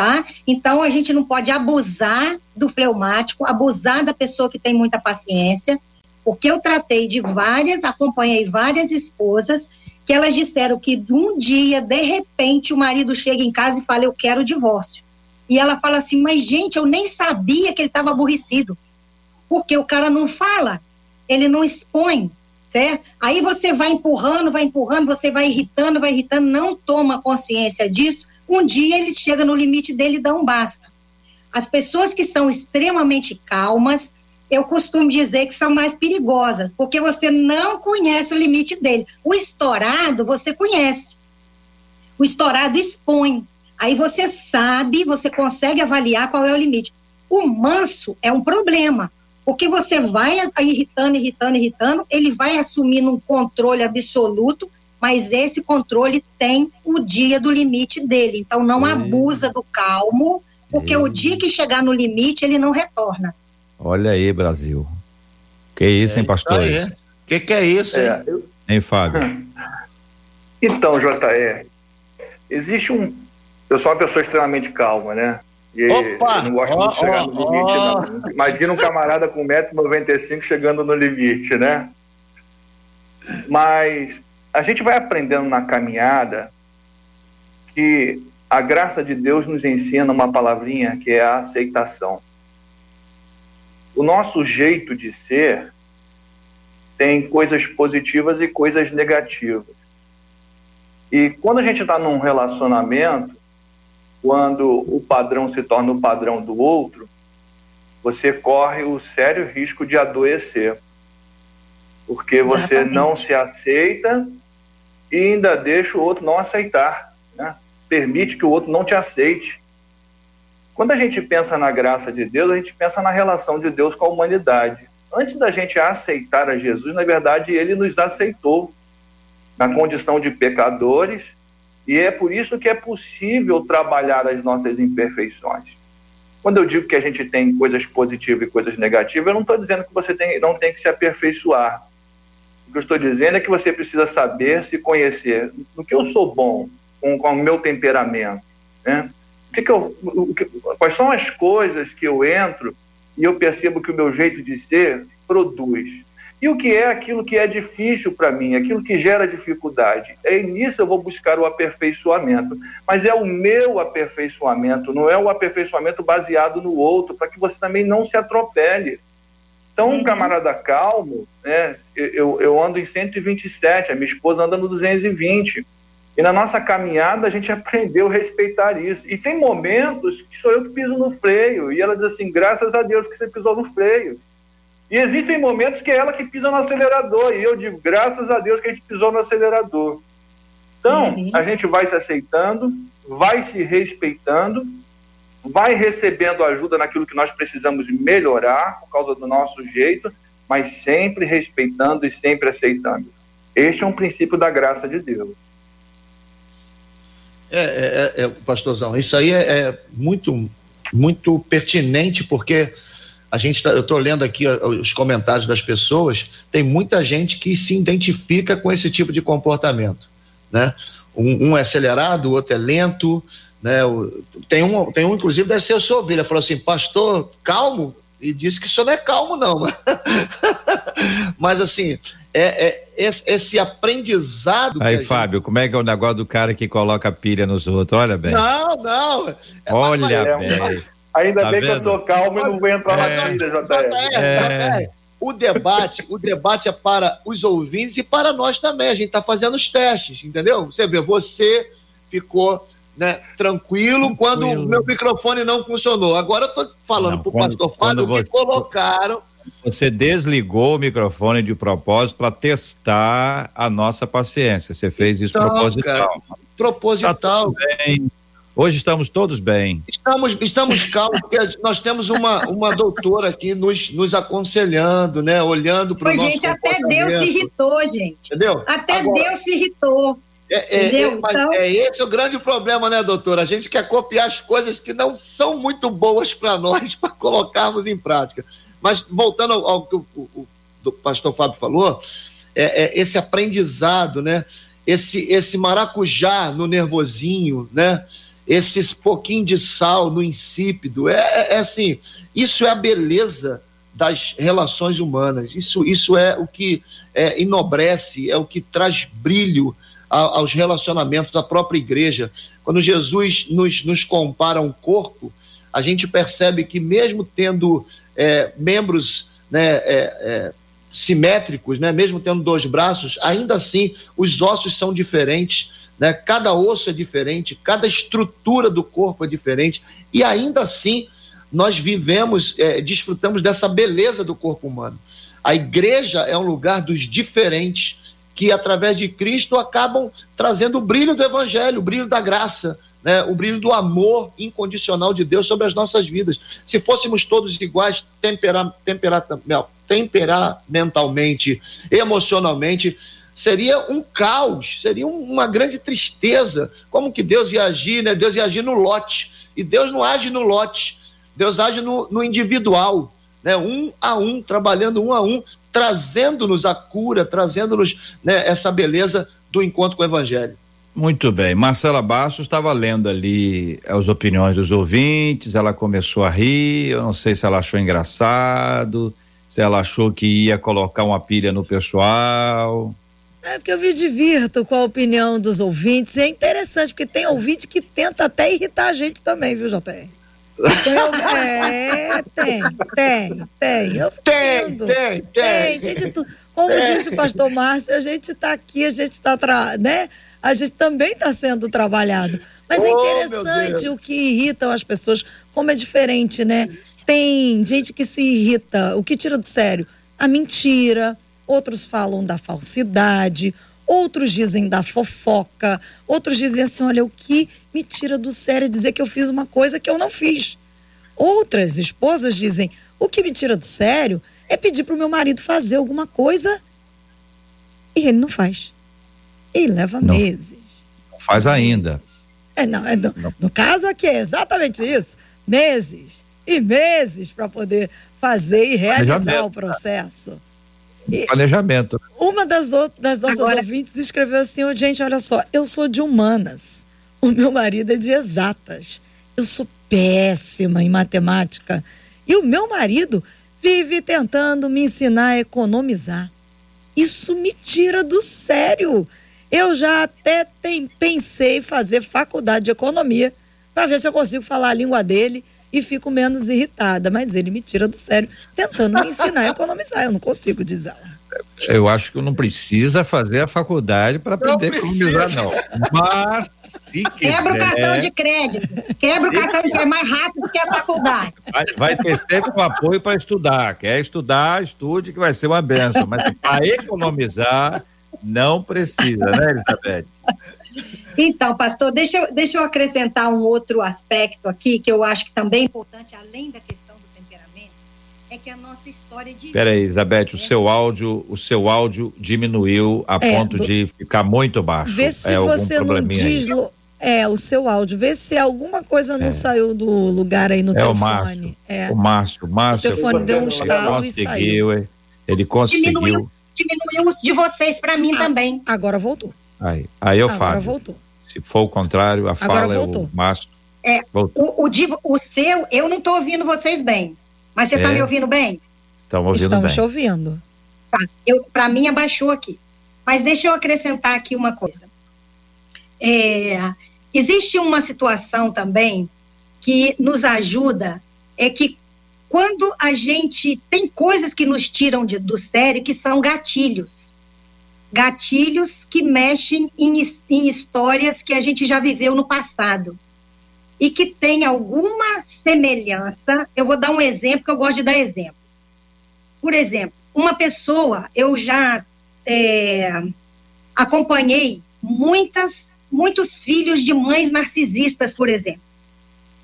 tá? Então a gente não pode abusar do fleumático, abusar da pessoa que tem muita paciência, porque eu tratei de várias, acompanhei várias esposas que elas disseram que um dia, de repente, o marido chega em casa e fala: Eu quero o divórcio. E ela fala assim: Mas, gente, eu nem sabia que ele estava aborrecido. Porque o cara não fala, ele não expõe. Certo? Aí você vai empurrando, vai empurrando, você vai irritando, vai irritando, não toma consciência disso. Um dia ele chega no limite dele e dá um basta. As pessoas que são extremamente calmas, eu costumo dizer que são mais perigosas, porque você não conhece o limite dele. O estourado você conhece. O estourado expõe. Aí você sabe, você consegue avaliar qual é o limite. O manso é um problema, porque você vai irritando, irritando, irritando, ele vai assumindo um controle absoluto, mas esse controle tem o dia do limite dele. Então não é. abusa do calmo, porque é. o dia que chegar no limite, ele não retorna. Olha aí, Brasil. Que isso, hein, pastores? O que, que é isso, hein? É, eu... Hein, Fábio? Então, JR, existe um. Eu sou uma pessoa extremamente calma, né? E Opa! não gosto oh, de chegar oh, no limite, oh. não. Imagina um camarada com 1,95m chegando no limite, né? Mas a gente vai aprendendo na caminhada que a graça de Deus nos ensina uma palavrinha que é a aceitação o nosso jeito de ser tem coisas positivas e coisas negativas. E quando a gente está num relacionamento, quando o padrão se torna o padrão do outro, você corre o sério risco de adoecer. Porque você Exatamente. não se aceita e ainda deixa o outro não aceitar. Né? Permite que o outro não te aceite. Quando a gente pensa na graça de Deus, a gente pensa na relação de Deus com a humanidade. Antes da gente aceitar a Jesus, na verdade, ele nos aceitou na condição de pecadores, e é por isso que é possível trabalhar as nossas imperfeições. Quando eu digo que a gente tem coisas positivas e coisas negativas, eu não estou dizendo que você tem, não tem que se aperfeiçoar. O que eu estou dizendo é que você precisa saber se conhecer. No que eu sou bom, com, com o meu temperamento, né? que que eu, o que, quais são as coisas que eu entro e eu percebo que o meu jeito de ser produz. E o que é aquilo que é difícil para mim, aquilo que gera dificuldade? É nisso eu vou buscar o aperfeiçoamento. Mas é o meu aperfeiçoamento, não é o aperfeiçoamento baseado no outro, para que você também não se atropele. Então, um uhum. camarada calmo, né, eu, eu ando em 127, a minha esposa anda no 220. E na nossa caminhada a gente aprendeu a respeitar isso. E tem momentos que sou eu que piso no freio. E ela diz assim: graças a Deus que você pisou no freio. E existem momentos que é ela que pisa no acelerador. E eu digo: graças a Deus que a gente pisou no acelerador. Então, uhum. a gente vai se aceitando, vai se respeitando, vai recebendo ajuda naquilo que nós precisamos melhorar por causa do nosso jeito, mas sempre respeitando e sempre aceitando. Este é um princípio da graça de Deus. É, é, é, pastorzão, isso aí é, é, muito, muito pertinente, porque a gente tá, eu estou lendo aqui os comentários das pessoas, tem muita gente que se identifica com esse tipo de comportamento, né? Um, um é acelerado, o outro é lento, né? Tem um, tem um inclusive deve ser a sua ovelha, falou assim, pastor, calmo, e disse que isso não é calmo não, mas assim é, é esse, esse, aprendizado. Aí, Fábio, gente... como é que é o negócio do cara que coloca pilha nos outros? Olha bem. Não, não. É Olha é, bem. Ainda tá bem vendo? que eu sou calmo e não vou entrar é, na pilha, JR. É. O debate, o debate é para os ouvintes e para nós também. A gente está fazendo os testes, entendeu? Você vê, você ficou né, tranquilo, tranquilo, quando o meu microfone não funcionou. Agora eu estou falando para o pastor Fábio que você... colocaram você desligou o microfone de propósito para testar a nossa paciência. Você fez isso então, proposital. Cara, proposital. Tá Hoje estamos todos bem. Estamos, estamos calmos, porque nós temos uma, uma doutora aqui nos, nos aconselhando, né? Olhando para o nosso gente, até Deus se irritou, gente. Entendeu? Até Agora, Deus se irritou. É, é, é, então... é, esse o grande problema, né, doutora? A gente quer copiar as coisas que não são muito boas para nós, para colocarmos em prática. Mas voltando ao, ao que o, o, o, pastor Fábio falou, é, é, esse aprendizado, né? Esse, esse maracujá no nervosinho, né? Esse pouquinho de sal no insípido, é, é, é assim, isso é a beleza das relações humanas. Isso, isso é o que é, enobrece, é o que traz brilho aos relacionamentos da própria igreja. Quando Jesus nos, nos compara um corpo, a gente percebe que mesmo tendo é, membros né, é, é, simétricos, né, mesmo tendo dois braços, ainda assim os ossos são diferentes, né, cada osso é diferente, cada estrutura do corpo é diferente, e ainda assim nós vivemos, é, desfrutamos dessa beleza do corpo humano. A igreja é um lugar dos diferentes que, através de Cristo, acabam trazendo o brilho do evangelho, o brilho da graça, né, o brilho do amor incondicional de Deus sobre as nossas vidas. Se fôssemos todos iguais, tempera, tempera, temperamentalmente, emocionalmente, seria um caos, seria uma grande tristeza. Como que Deus ia agir? Né? Deus ia agir no lote. E Deus não age no lote, Deus age no, no individual, né? um a um, trabalhando um a um, trazendo-nos a cura, trazendo-nos né, essa beleza do encontro com o Evangelho. Muito bem. Marcela Bastos estava lendo ali as opiniões dos ouvintes, ela começou a rir, eu não sei se ela achou engraçado, se ela achou que ia colocar uma pilha no pessoal. É porque eu me divirto com a opinião dos ouvintes. E é interessante, porque tem ouvinte que tenta até irritar a gente também, viu, JR? Eu, é, tem, tem, tem. Eu tem, tem, tem, tem. Tem de tudo. Como tem. disse o pastor Márcio, a gente está aqui, a gente está, né? A gente também está sendo trabalhado. Mas é oh, é interessante o que irritam as pessoas, como é diferente, né? Tem gente que se irrita, o que tira do sério? A mentira, outros falam da falsidade, outros dizem da fofoca, outros dizem assim: olha, o que me tira do sério dizer que eu fiz uma coisa que eu não fiz. Outras esposas dizem: o que me tira do sério é pedir para o meu marido fazer alguma coisa e ele não faz. E leva não, meses. Não faz ainda. É, não, é, no, no caso aqui é exatamente isso: meses e meses para poder fazer e realizar o processo. Planejamento. Uma das, outras, das nossas Agora... ouvintes escreveu assim: oh, gente, olha só, eu sou de humanas, o meu marido é de exatas. Eu sou péssima em matemática. E o meu marido vive tentando me ensinar a economizar. Isso me tira do sério. Eu já até tem, pensei em fazer faculdade de economia para ver se eu consigo falar a língua dele e fico menos irritada. Mas ele me tira do sério, tentando me ensinar a economizar. Eu não consigo dizer. Eu acho que não precisa fazer a faculdade para aprender a economizar, não. Mas se quiser... Quebra o cartão de crédito. Quebra o cartão de crédito é mais rápido que a faculdade. Vai, vai ter sempre um apoio para estudar. Quer estudar, estude, que vai ser uma benção. Mas para economizar, não precisa, né, Elizabeth? Então, pastor, deixa eu, deixa eu acrescentar um outro aspecto aqui que eu acho que também é importante, além da questão do temperamento, é que a nossa história de. Peraí, Elizabeth, o seu áudio, o seu áudio diminuiu a é, ponto do... de ficar muito baixo. Vê se é você não deslo... É, o seu áudio. Vê se alguma coisa não é. saiu do lugar aí no é telefone. O Márcio, é o Márcio. O Márcio. O telefone deu um estalo e saiu. Ele conseguiu. Diminuiu, diminuiu de vocês para mim ah, também. Agora voltou. Aí, aí eu falo. Agora voltou. Se for o contrário, a Agora fala voltou. é o Márcio. É, o, o, o, seu, eu não estou ouvindo vocês bem. Mas você está é. me ouvindo bem? Estamos ouvindo Estamos bem. te ouvindo. Tá, Para mim abaixou aqui. Mas deixa eu acrescentar aqui uma coisa. É, existe uma situação também que nos ajuda, é que quando a gente tem coisas que nos tiram de, do sério, que são gatilhos. Gatilhos que mexem em, em histórias que a gente já viveu no passado e que tem alguma semelhança. Eu vou dar um exemplo, que eu gosto de dar exemplos. Por exemplo, uma pessoa, eu já é, acompanhei muitas, muitos filhos de mães narcisistas, por exemplo.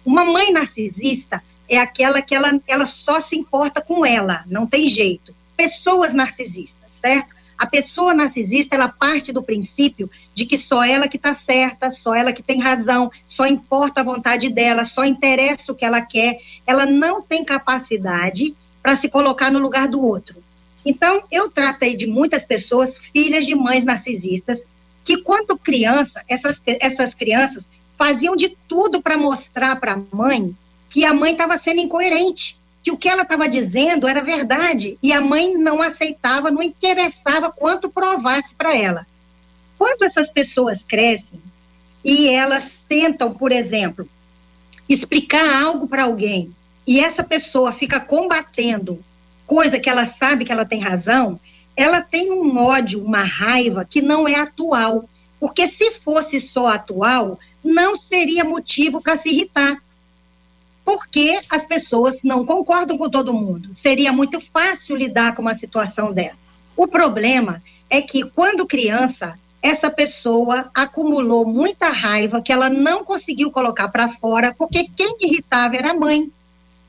Uma mãe narcisista é aquela que ela, ela só se importa com ela, não tem jeito. Pessoas narcisistas, certo? A pessoa narcisista, ela parte do princípio de que só ela que está certa, só ela que tem razão, só importa a vontade dela, só interessa o que ela quer. Ela não tem capacidade para se colocar no lugar do outro. Então, eu tratei de muitas pessoas, filhas de mães narcisistas, que quando criança, essas, essas crianças faziam de tudo para mostrar para a mãe que a mãe estava sendo incoerente que o que ela estava dizendo era verdade e a mãe não aceitava, não interessava quanto provasse para ela. Quando essas pessoas crescem e elas tentam, por exemplo, explicar algo para alguém e essa pessoa fica combatendo coisa que ela sabe que ela tem razão, ela tem um ódio, uma raiva que não é atual. Porque se fosse só atual, não seria motivo para se irritar. Porque as pessoas não concordam com todo mundo. Seria muito fácil lidar com uma situação dessa. O problema é que, quando criança, essa pessoa acumulou muita raiva que ela não conseguiu colocar para fora, porque quem irritava era a mãe.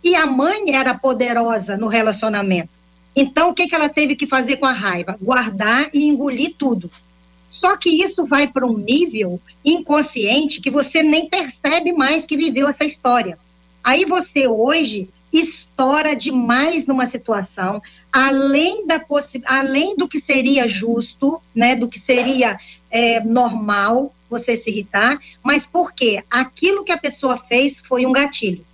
E a mãe era poderosa no relacionamento. Então, o que, que ela teve que fazer com a raiva? Guardar e engolir tudo. Só que isso vai para um nível inconsciente que você nem percebe mais que viveu essa história. Aí você hoje estoura demais numa situação, além, da além do que seria justo, né, do que seria é, normal você se irritar, mas por quê? Aquilo que a pessoa fez foi um gatilho.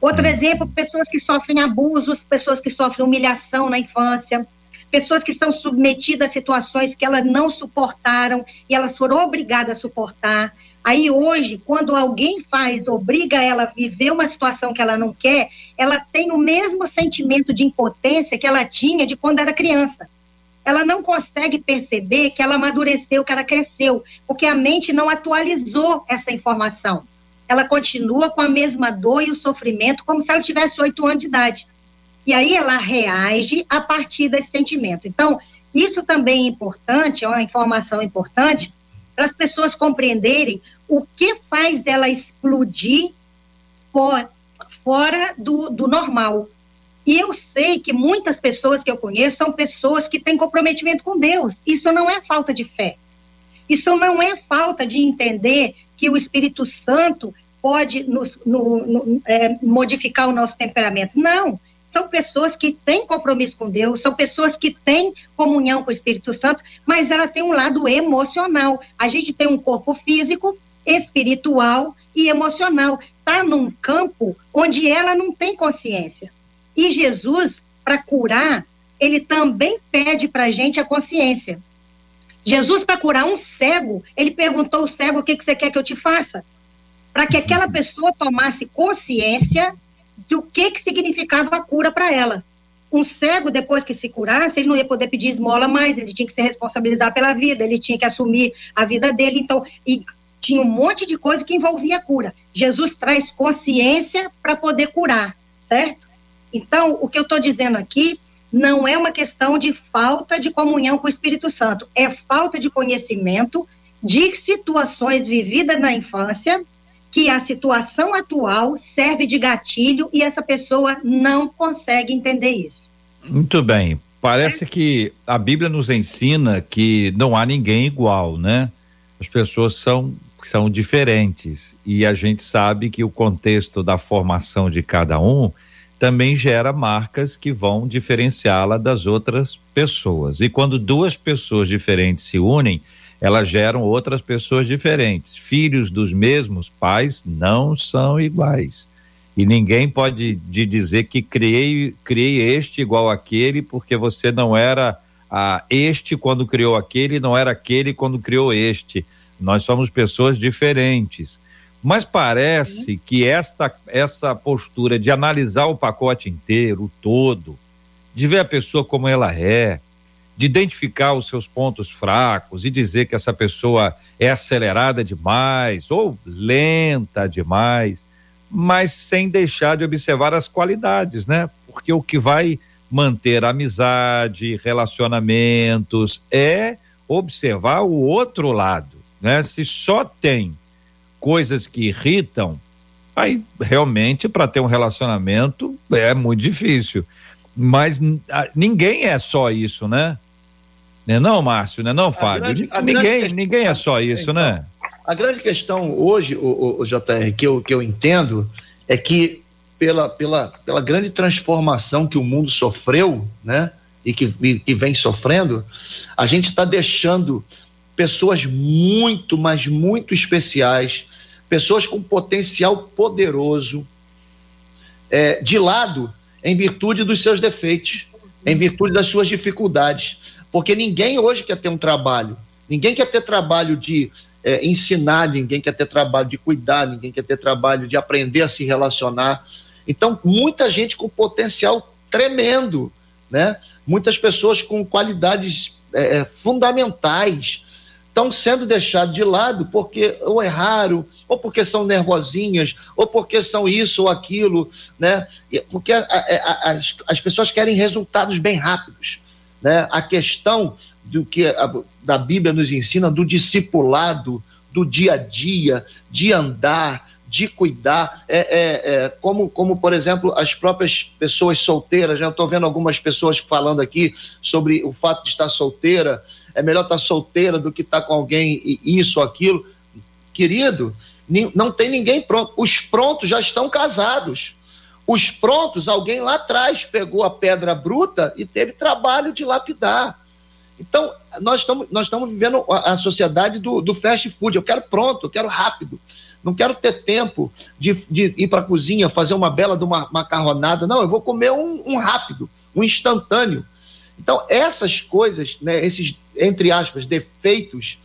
Outro hum. exemplo, pessoas que sofrem abusos, pessoas que sofrem humilhação na infância, pessoas que são submetidas a situações que elas não suportaram e elas foram obrigadas a suportar. Aí hoje, quando alguém faz, obriga ela a viver uma situação que ela não quer, ela tem o mesmo sentimento de impotência que ela tinha de quando era criança. Ela não consegue perceber que ela amadureceu, que ela cresceu, porque a mente não atualizou essa informação ela continua com a mesma dor e o sofrimento como se ela tivesse oito anos de idade. E aí ela reage a partir desse sentimento. Então, isso também é importante, é uma informação importante para as pessoas compreenderem o que faz ela explodir for, fora do, do normal. E eu sei que muitas pessoas que eu conheço são pessoas que têm comprometimento com Deus. Isso não é falta de fé. Isso não é falta de entender que o Espírito Santo pode nos, no, no, é, modificar o nosso temperamento. Não. São pessoas que têm compromisso com Deus, são pessoas que têm comunhão com o Espírito Santo, mas ela tem um lado emocional. A gente tem um corpo físico, espiritual e emocional. Está num campo onde ela não tem consciência. E Jesus, para curar, ele também pede para a gente a consciência. Jesus, para curar um cego, ele perguntou ao cego: o que, que você quer que eu te faça? Para que aquela pessoa tomasse consciência do que, que significava a cura para ela. Um cego, depois que se curasse, ele não ia poder pedir esmola mais, ele tinha que se responsabilizar pela vida, ele tinha que assumir a vida dele. Então, e tinha um monte de coisa que envolvia a cura. Jesus traz consciência para poder curar, certo? Então, o que eu estou dizendo aqui não é uma questão de falta de comunhão com o Espírito Santo, é falta de conhecimento de situações vividas na infância que a situação atual serve de gatilho e essa pessoa não consegue entender isso. Muito bem. Parece é. que a Bíblia nos ensina que não há ninguém igual, né? As pessoas são são diferentes e a gente sabe que o contexto da formação de cada um também gera marcas que vão diferenciá-la das outras pessoas. E quando duas pessoas diferentes se unem, elas geram outras pessoas diferentes. Filhos dos mesmos pais não são iguais. E ninguém pode de dizer que criei, criei este igual aquele, porque você não era ah, este quando criou aquele, não era aquele quando criou este. Nós somos pessoas diferentes. Mas parece que essa, essa postura de analisar o pacote inteiro, todo, de ver a pessoa como ela é, de identificar os seus pontos fracos e dizer que essa pessoa é acelerada demais ou lenta demais, mas sem deixar de observar as qualidades, né? Porque o que vai manter amizade, relacionamentos é observar o outro lado, né? Se só tem coisas que irritam, aí realmente para ter um relacionamento é muito difícil. Mas ninguém é só isso, né? Não, é não Márcio, não, é não, Fábio? Grande, ninguém, questão, ninguém é só isso, então, né? A grande questão hoje, o, o, o, JR, que eu, que eu entendo, é que pela, pela, pela grande transformação que o mundo sofreu, né? E que, e, que vem sofrendo, a gente está deixando pessoas muito, mas muito especiais, pessoas com potencial poderoso, é, de lado em virtude dos seus defeitos, em virtude das suas dificuldades. Porque ninguém hoje quer ter um trabalho, ninguém quer ter trabalho de é, ensinar, ninguém quer ter trabalho de cuidar, ninguém quer ter trabalho de aprender a se relacionar. Então, muita gente com potencial tremendo, né? Muitas pessoas com qualidades é, é fundamentais estão sendo deixados de lado porque ou erraram, ou porque são nervosinhas, ou porque são isso ou aquilo, né? Porque a, a, a, as, as pessoas querem resultados bem rápidos, né? A questão do que a, da Bíblia nos ensina do discipulado, do dia a dia, de andar, de cuidar, é, é, é, como, como, por exemplo, as próprias pessoas solteiras, né? eu estou vendo algumas pessoas falando aqui sobre o fato de estar solteira, é melhor estar solteira do que estar com alguém, isso, aquilo. Querido, não tem ninguém pronto. Os prontos já estão casados. Os prontos, alguém lá atrás pegou a pedra bruta e teve trabalho de lapidar. Então, nós estamos, nós estamos vivendo a, a sociedade do, do fast food. Eu quero pronto, eu quero rápido. Não quero ter tempo de, de ir para a cozinha, fazer uma bela de uma macarronada. Não, eu vou comer um, um rápido, um instantâneo. Então, essas coisas, né, esses, entre aspas, defeitos,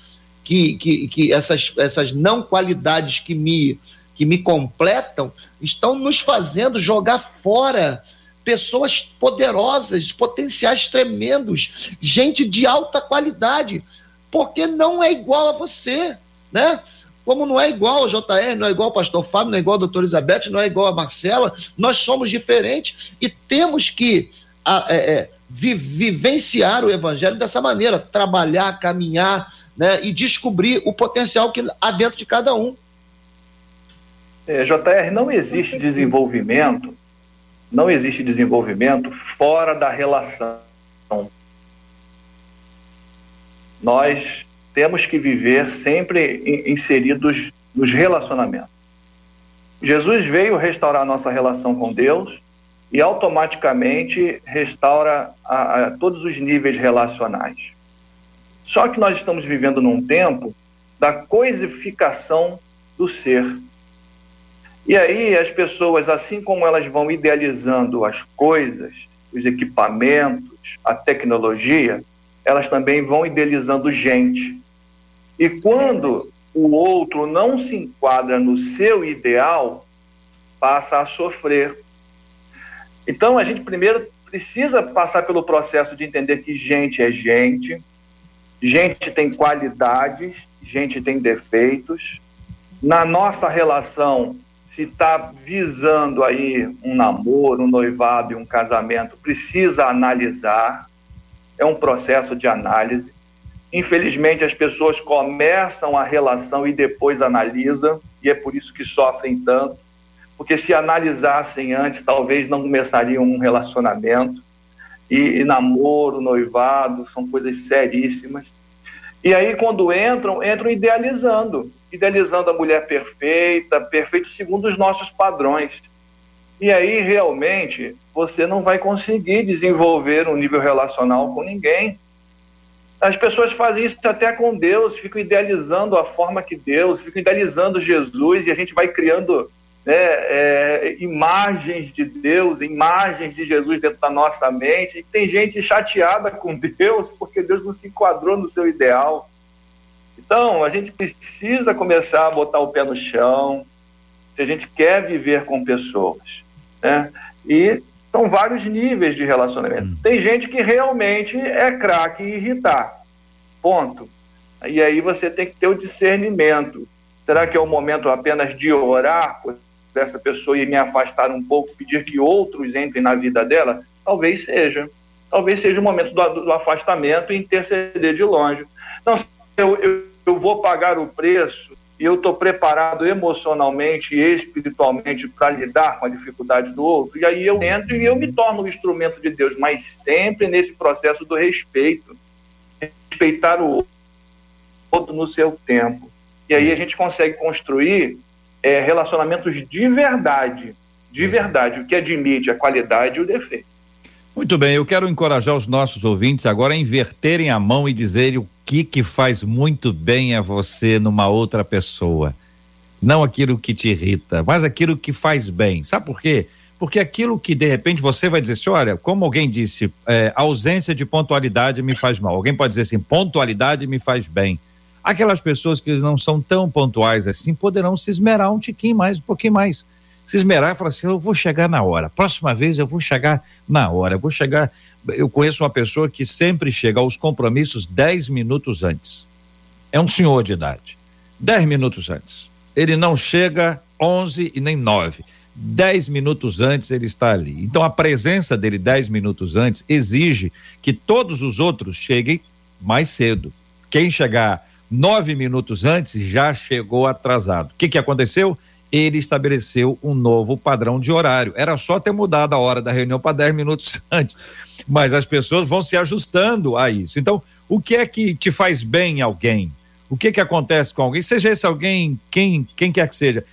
que, que, que essas, essas não qualidades que me, que me completam, estão nos fazendo jogar fora pessoas poderosas, potenciais tremendos, gente de alta qualidade, porque não é igual a você, né? Como não é igual ao JR, não é igual ao pastor Fábio, não é igual ao doutor Elizabeth, não é igual a Marcela, nós somos diferentes e temos que a, é, é, vi, vivenciar o evangelho dessa maneira, trabalhar, caminhar, né, e descobrir o potencial que há dentro de cada um. É, JR, não existe desenvolvimento não existe desenvolvimento fora da relação. Nós temos que viver sempre inseridos nos relacionamentos. Jesus veio restaurar nossa relação com Deus e automaticamente restaura a, a todos os níveis relacionais. Só que nós estamos vivendo num tempo da coisificação do ser. E aí as pessoas, assim como elas vão idealizando as coisas, os equipamentos, a tecnologia, elas também vão idealizando gente. E quando o outro não se enquadra no seu ideal, passa a sofrer. Então a gente primeiro precisa passar pelo processo de entender que gente é gente, gente tem qualidades, gente tem defeitos. Na nossa relação, se está visando aí um namoro, um noivado e um casamento, precisa analisar. É um processo de análise. Infelizmente, as pessoas começam a relação e depois analisam, e é por isso que sofrem tanto. Porque se analisassem antes, talvez não começariam um relacionamento. E, e namoro, noivado, são coisas seríssimas. E aí, quando entram, entram idealizando idealizando a mulher perfeita, perfeito segundo os nossos padrões. E aí, realmente, você não vai conseguir desenvolver um nível relacional com ninguém. As pessoas fazem isso até com Deus, ficam idealizando a forma que Deus, ficam idealizando Jesus, e a gente vai criando né, é, imagens de Deus, imagens de Jesus dentro da nossa mente. E tem gente chateada com Deus porque Deus não se enquadrou no seu ideal. Então, a gente precisa começar a botar o pé no chão, se a gente quer viver com pessoas. Né? E são vários níveis de relacionamento. Hum. Tem gente que realmente é craque em irritar. Ponto. E aí você tem que ter o discernimento. Será que é o momento apenas de orar por essa pessoa e me afastar um pouco, pedir que outros entrem na vida dela? Talvez seja. Talvez seja o momento do, do afastamento e interceder de longe. Não, eu, eu, eu vou pagar o preço e eu estou preparado emocionalmente e espiritualmente para lidar com a dificuldade do outro, e aí eu entro e eu me torno um instrumento de Deus, mas sempre nesse processo do respeito. Respeitar o outro no seu tempo. E aí a gente consegue construir é, relacionamentos de verdade, de verdade, o que admite a qualidade e o defeito. Muito bem, eu quero encorajar os nossos ouvintes agora a inverterem a mão e dizerem o que que faz muito bem a você numa outra pessoa. Não aquilo que te irrita, mas aquilo que faz bem. Sabe por quê? Porque aquilo que de repente você vai dizer assim, olha, como alguém disse, é, ausência de pontualidade me faz mal. Alguém pode dizer assim, pontualidade me faz bem. Aquelas pessoas que não são tão pontuais assim poderão se esmerar um tiquinho mais, um pouquinho mais. Se esmerar e falar assim: eu vou chegar na hora. Próxima vez eu vou chegar na hora. Eu vou chegar. Eu conheço uma pessoa que sempre chega aos compromissos 10 minutos antes. É um senhor de idade. 10 minutos antes. Ele não chega 11 e nem 9 dez minutos antes ele está ali. Então a presença dele dez minutos antes exige que todos os outros cheguem mais cedo. Quem chegar nove minutos antes já chegou atrasado. O que, que aconteceu? Ele estabeleceu um novo padrão de horário. Era só ter mudado a hora da reunião para dez minutos antes. Mas as pessoas vão se ajustando a isso. Então, o que é que te faz bem alguém? O que que acontece com alguém? Seja esse alguém, quem, quem quer que seja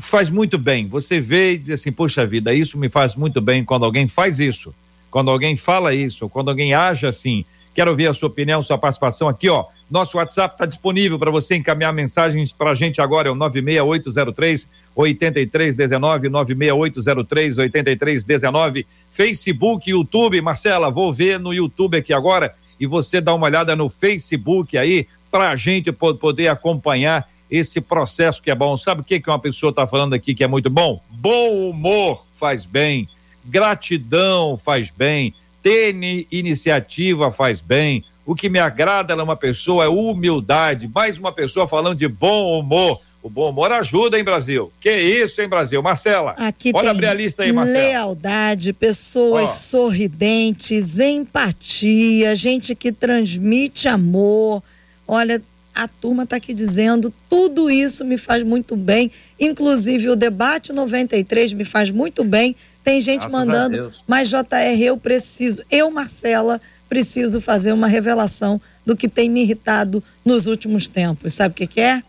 faz muito bem. Você vê e diz assim, poxa vida, isso me faz muito bem quando alguém faz isso, quando alguém fala isso, quando alguém age assim. Quero ouvir a sua opinião, sua participação aqui, ó. Nosso WhatsApp está disponível para você encaminhar mensagens para a gente agora, é o 96803 8319, 96803 8319, Facebook, YouTube. Marcela, vou ver no YouTube aqui agora e você dá uma olhada no Facebook aí para a gente poder acompanhar esse processo que é bom. Sabe o que, que uma pessoa está falando aqui que é muito bom? Bom humor faz bem, gratidão faz bem, ter iniciativa faz bem. O que me agrada é uma pessoa é humildade. Mais uma pessoa falando de bom humor. O bom humor ajuda, hein, Brasil? Que isso, hein, Brasil? Marcela, Aqui pode abrir a lista aí, Marcela. Lealdade, pessoas oh. sorridentes, empatia, gente que transmite amor. Olha, a turma está aqui dizendo, tudo isso me faz muito bem, inclusive o debate 93 me faz muito bem. Tem gente Graças mandando, mas JR, eu preciso, eu, Marcela, preciso fazer uma revelação do que tem me irritado nos últimos tempos. Sabe o que, que é?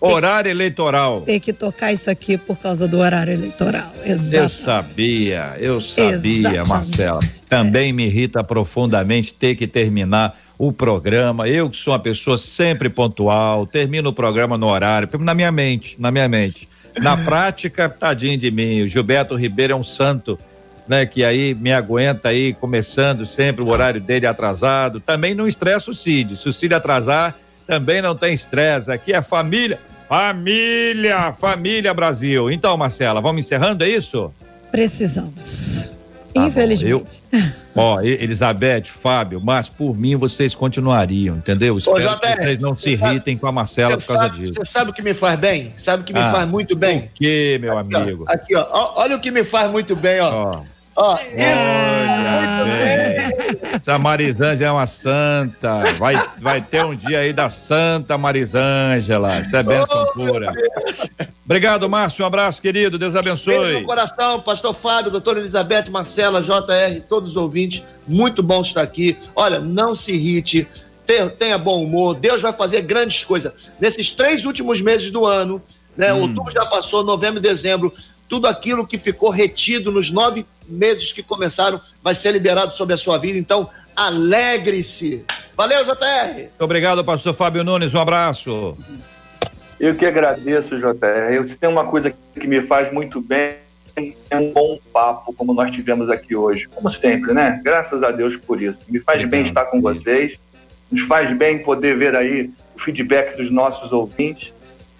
Horário eleitoral. Tem que tocar isso aqui por causa do horário eleitoral. Exatamente. Eu sabia, eu sabia, Exatamente. Marcela. Também me irrita profundamente ter que terminar o programa. Eu que sou uma pessoa sempre pontual, termino o programa no horário, na minha mente, na minha mente. Na prática, tadinho de mim, o Gilberto Ribeiro é um santo, né, que aí me aguenta aí começando sempre o horário dele atrasado. Também não estressa o Cid. Se o Cid atrasar, também não tem estresse. Aqui é família, família, família Brasil. Então, Marcela, vamos encerrando, é isso? Precisamos. Tá Infelizmente. Ó, Elizabeth, Fábio, mas por mim vocês continuariam, entendeu? Espero Ô, que vocês não se irritem com a Marcela por causa sabe, disso. Você sabe o que me faz bem? Sabe o que me ah, faz muito bem? O que, meu aqui, amigo? Ó, aqui, ó. Olha o que me faz muito bem, ó. ó. Ó, Essa Marisângela é uma santa. Vai, vai ter um dia aí da Santa Marisângela. Isso é bênção pura. Obrigado, Márcio. Um abraço, querido. Deus abençoe. Beijo no coração, Pastor Fábio, doutora Elizabeth, Marcela, JR, todos os ouvintes. Muito bom estar aqui. Olha, não se irrite. Tenha bom humor. Deus vai fazer grandes coisas. Nesses três últimos meses do ano, né? Hum. Outubro já passou, novembro e dezembro tudo aquilo que ficou retido nos nove meses que começaram vai ser liberado sobre a sua vida. Então, alegre-se. Valeu, JR. Muito obrigado, pastor Fábio Nunes. Um abraço. Eu que agradeço, JR. Eu, se tem uma coisa que me faz muito bem, é um bom papo, como nós tivemos aqui hoje. Como sempre, né? Graças a Deus por isso. Me faz bem estar com vocês. Nos faz bem poder ver aí o feedback dos nossos ouvintes.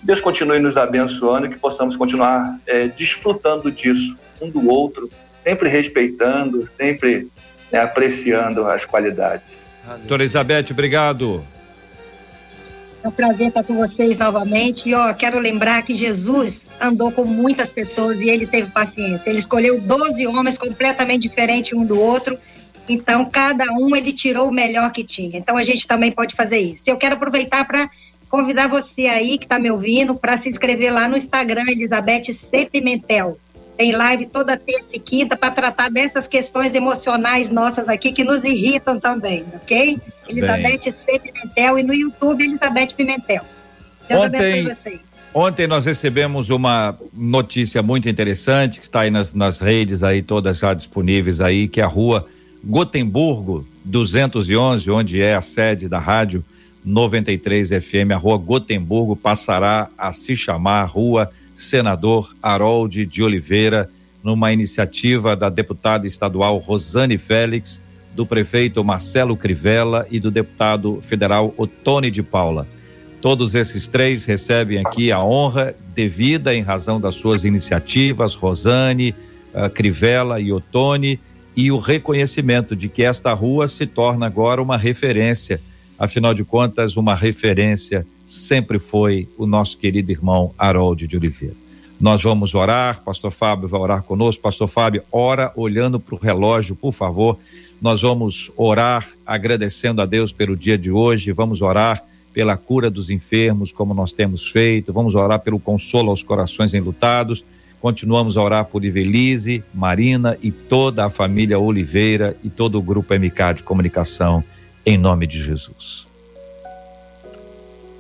Deus continue nos abençoando e que possamos continuar é, desfrutando disso, um do outro, sempre respeitando, sempre né, apreciando as qualidades. Doutora Elizabeth, obrigado. É um prazer estar com vocês novamente. E ó, quero lembrar que Jesus andou com muitas pessoas e ele teve paciência. Ele escolheu 12 homens completamente diferentes um do outro. Então, cada um ele tirou o melhor que tinha. Então, a gente também pode fazer isso. Eu quero aproveitar para convidar você aí que está me ouvindo para se inscrever lá no Instagram, Elizabeth C. Pimentel. Tem live toda terça e quinta para tratar dessas questões emocionais nossas aqui que nos irritam também, ok? Elizabeth C. Pimentel e no YouTube Elizabeth Pimentel. Deus Ontem... vocês. Ontem nós recebemos uma notícia muito interessante que está aí nas, nas redes aí todas já disponíveis aí que é a rua Gotemburgo 211, onde é a sede da rádio, 93 FM, a rua Gotemburgo, passará a se chamar Rua Senador Harold de Oliveira, numa iniciativa da deputada estadual Rosane Félix, do prefeito Marcelo Crivella e do deputado federal Otone de Paula. Todos esses três recebem aqui a honra devida em razão das suas iniciativas, Rosane, uh, Crivella e Otone, e o reconhecimento de que esta rua se torna agora uma referência. Afinal de contas, uma referência sempre foi o nosso querido irmão Harold de Oliveira. Nós vamos orar, pastor Fábio vai orar conosco. Pastor Fábio, ora olhando para o relógio, por favor. Nós vamos orar agradecendo a Deus pelo dia de hoje, vamos orar pela cura dos enfermos, como nós temos feito, vamos orar pelo consolo aos corações enlutados. Continuamos a orar por Ivelise, Marina e toda a família Oliveira e todo o grupo MK de comunicação, em nome de Jesus.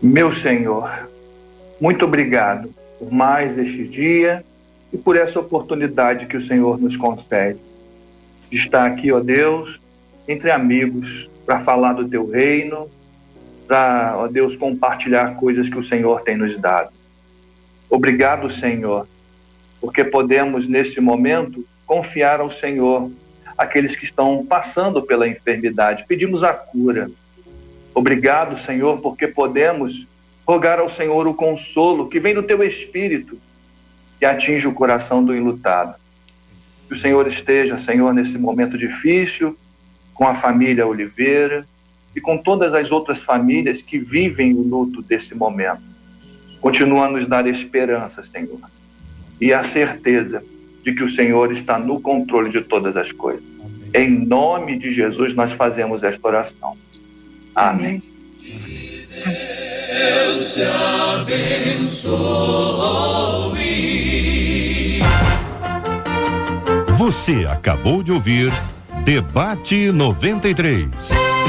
Meu Senhor, muito obrigado por mais este dia e por essa oportunidade que o Senhor nos concede de estar aqui, ó Deus, entre amigos, para falar do teu reino, para, ó Deus, compartilhar coisas que o Senhor tem nos dado. Obrigado, Senhor, porque podemos, neste momento, confiar ao Senhor aqueles que estão passando pela enfermidade. Pedimos a cura. Obrigado, Senhor, porque podemos rogar ao Senhor o consolo que vem do teu espírito e atinge o coração do enlutado. Que o Senhor esteja, Senhor, nesse momento difícil, com a família Oliveira e com todas as outras famílias que vivem o luto desse momento. Continua a nos dar esperança, Senhor, e a certeza de que o Senhor está no controle de todas as coisas. Em nome de Jesus, nós fazemos esta oração. Amém. Deus te abençoe. Você acabou de ouvir Debate 93.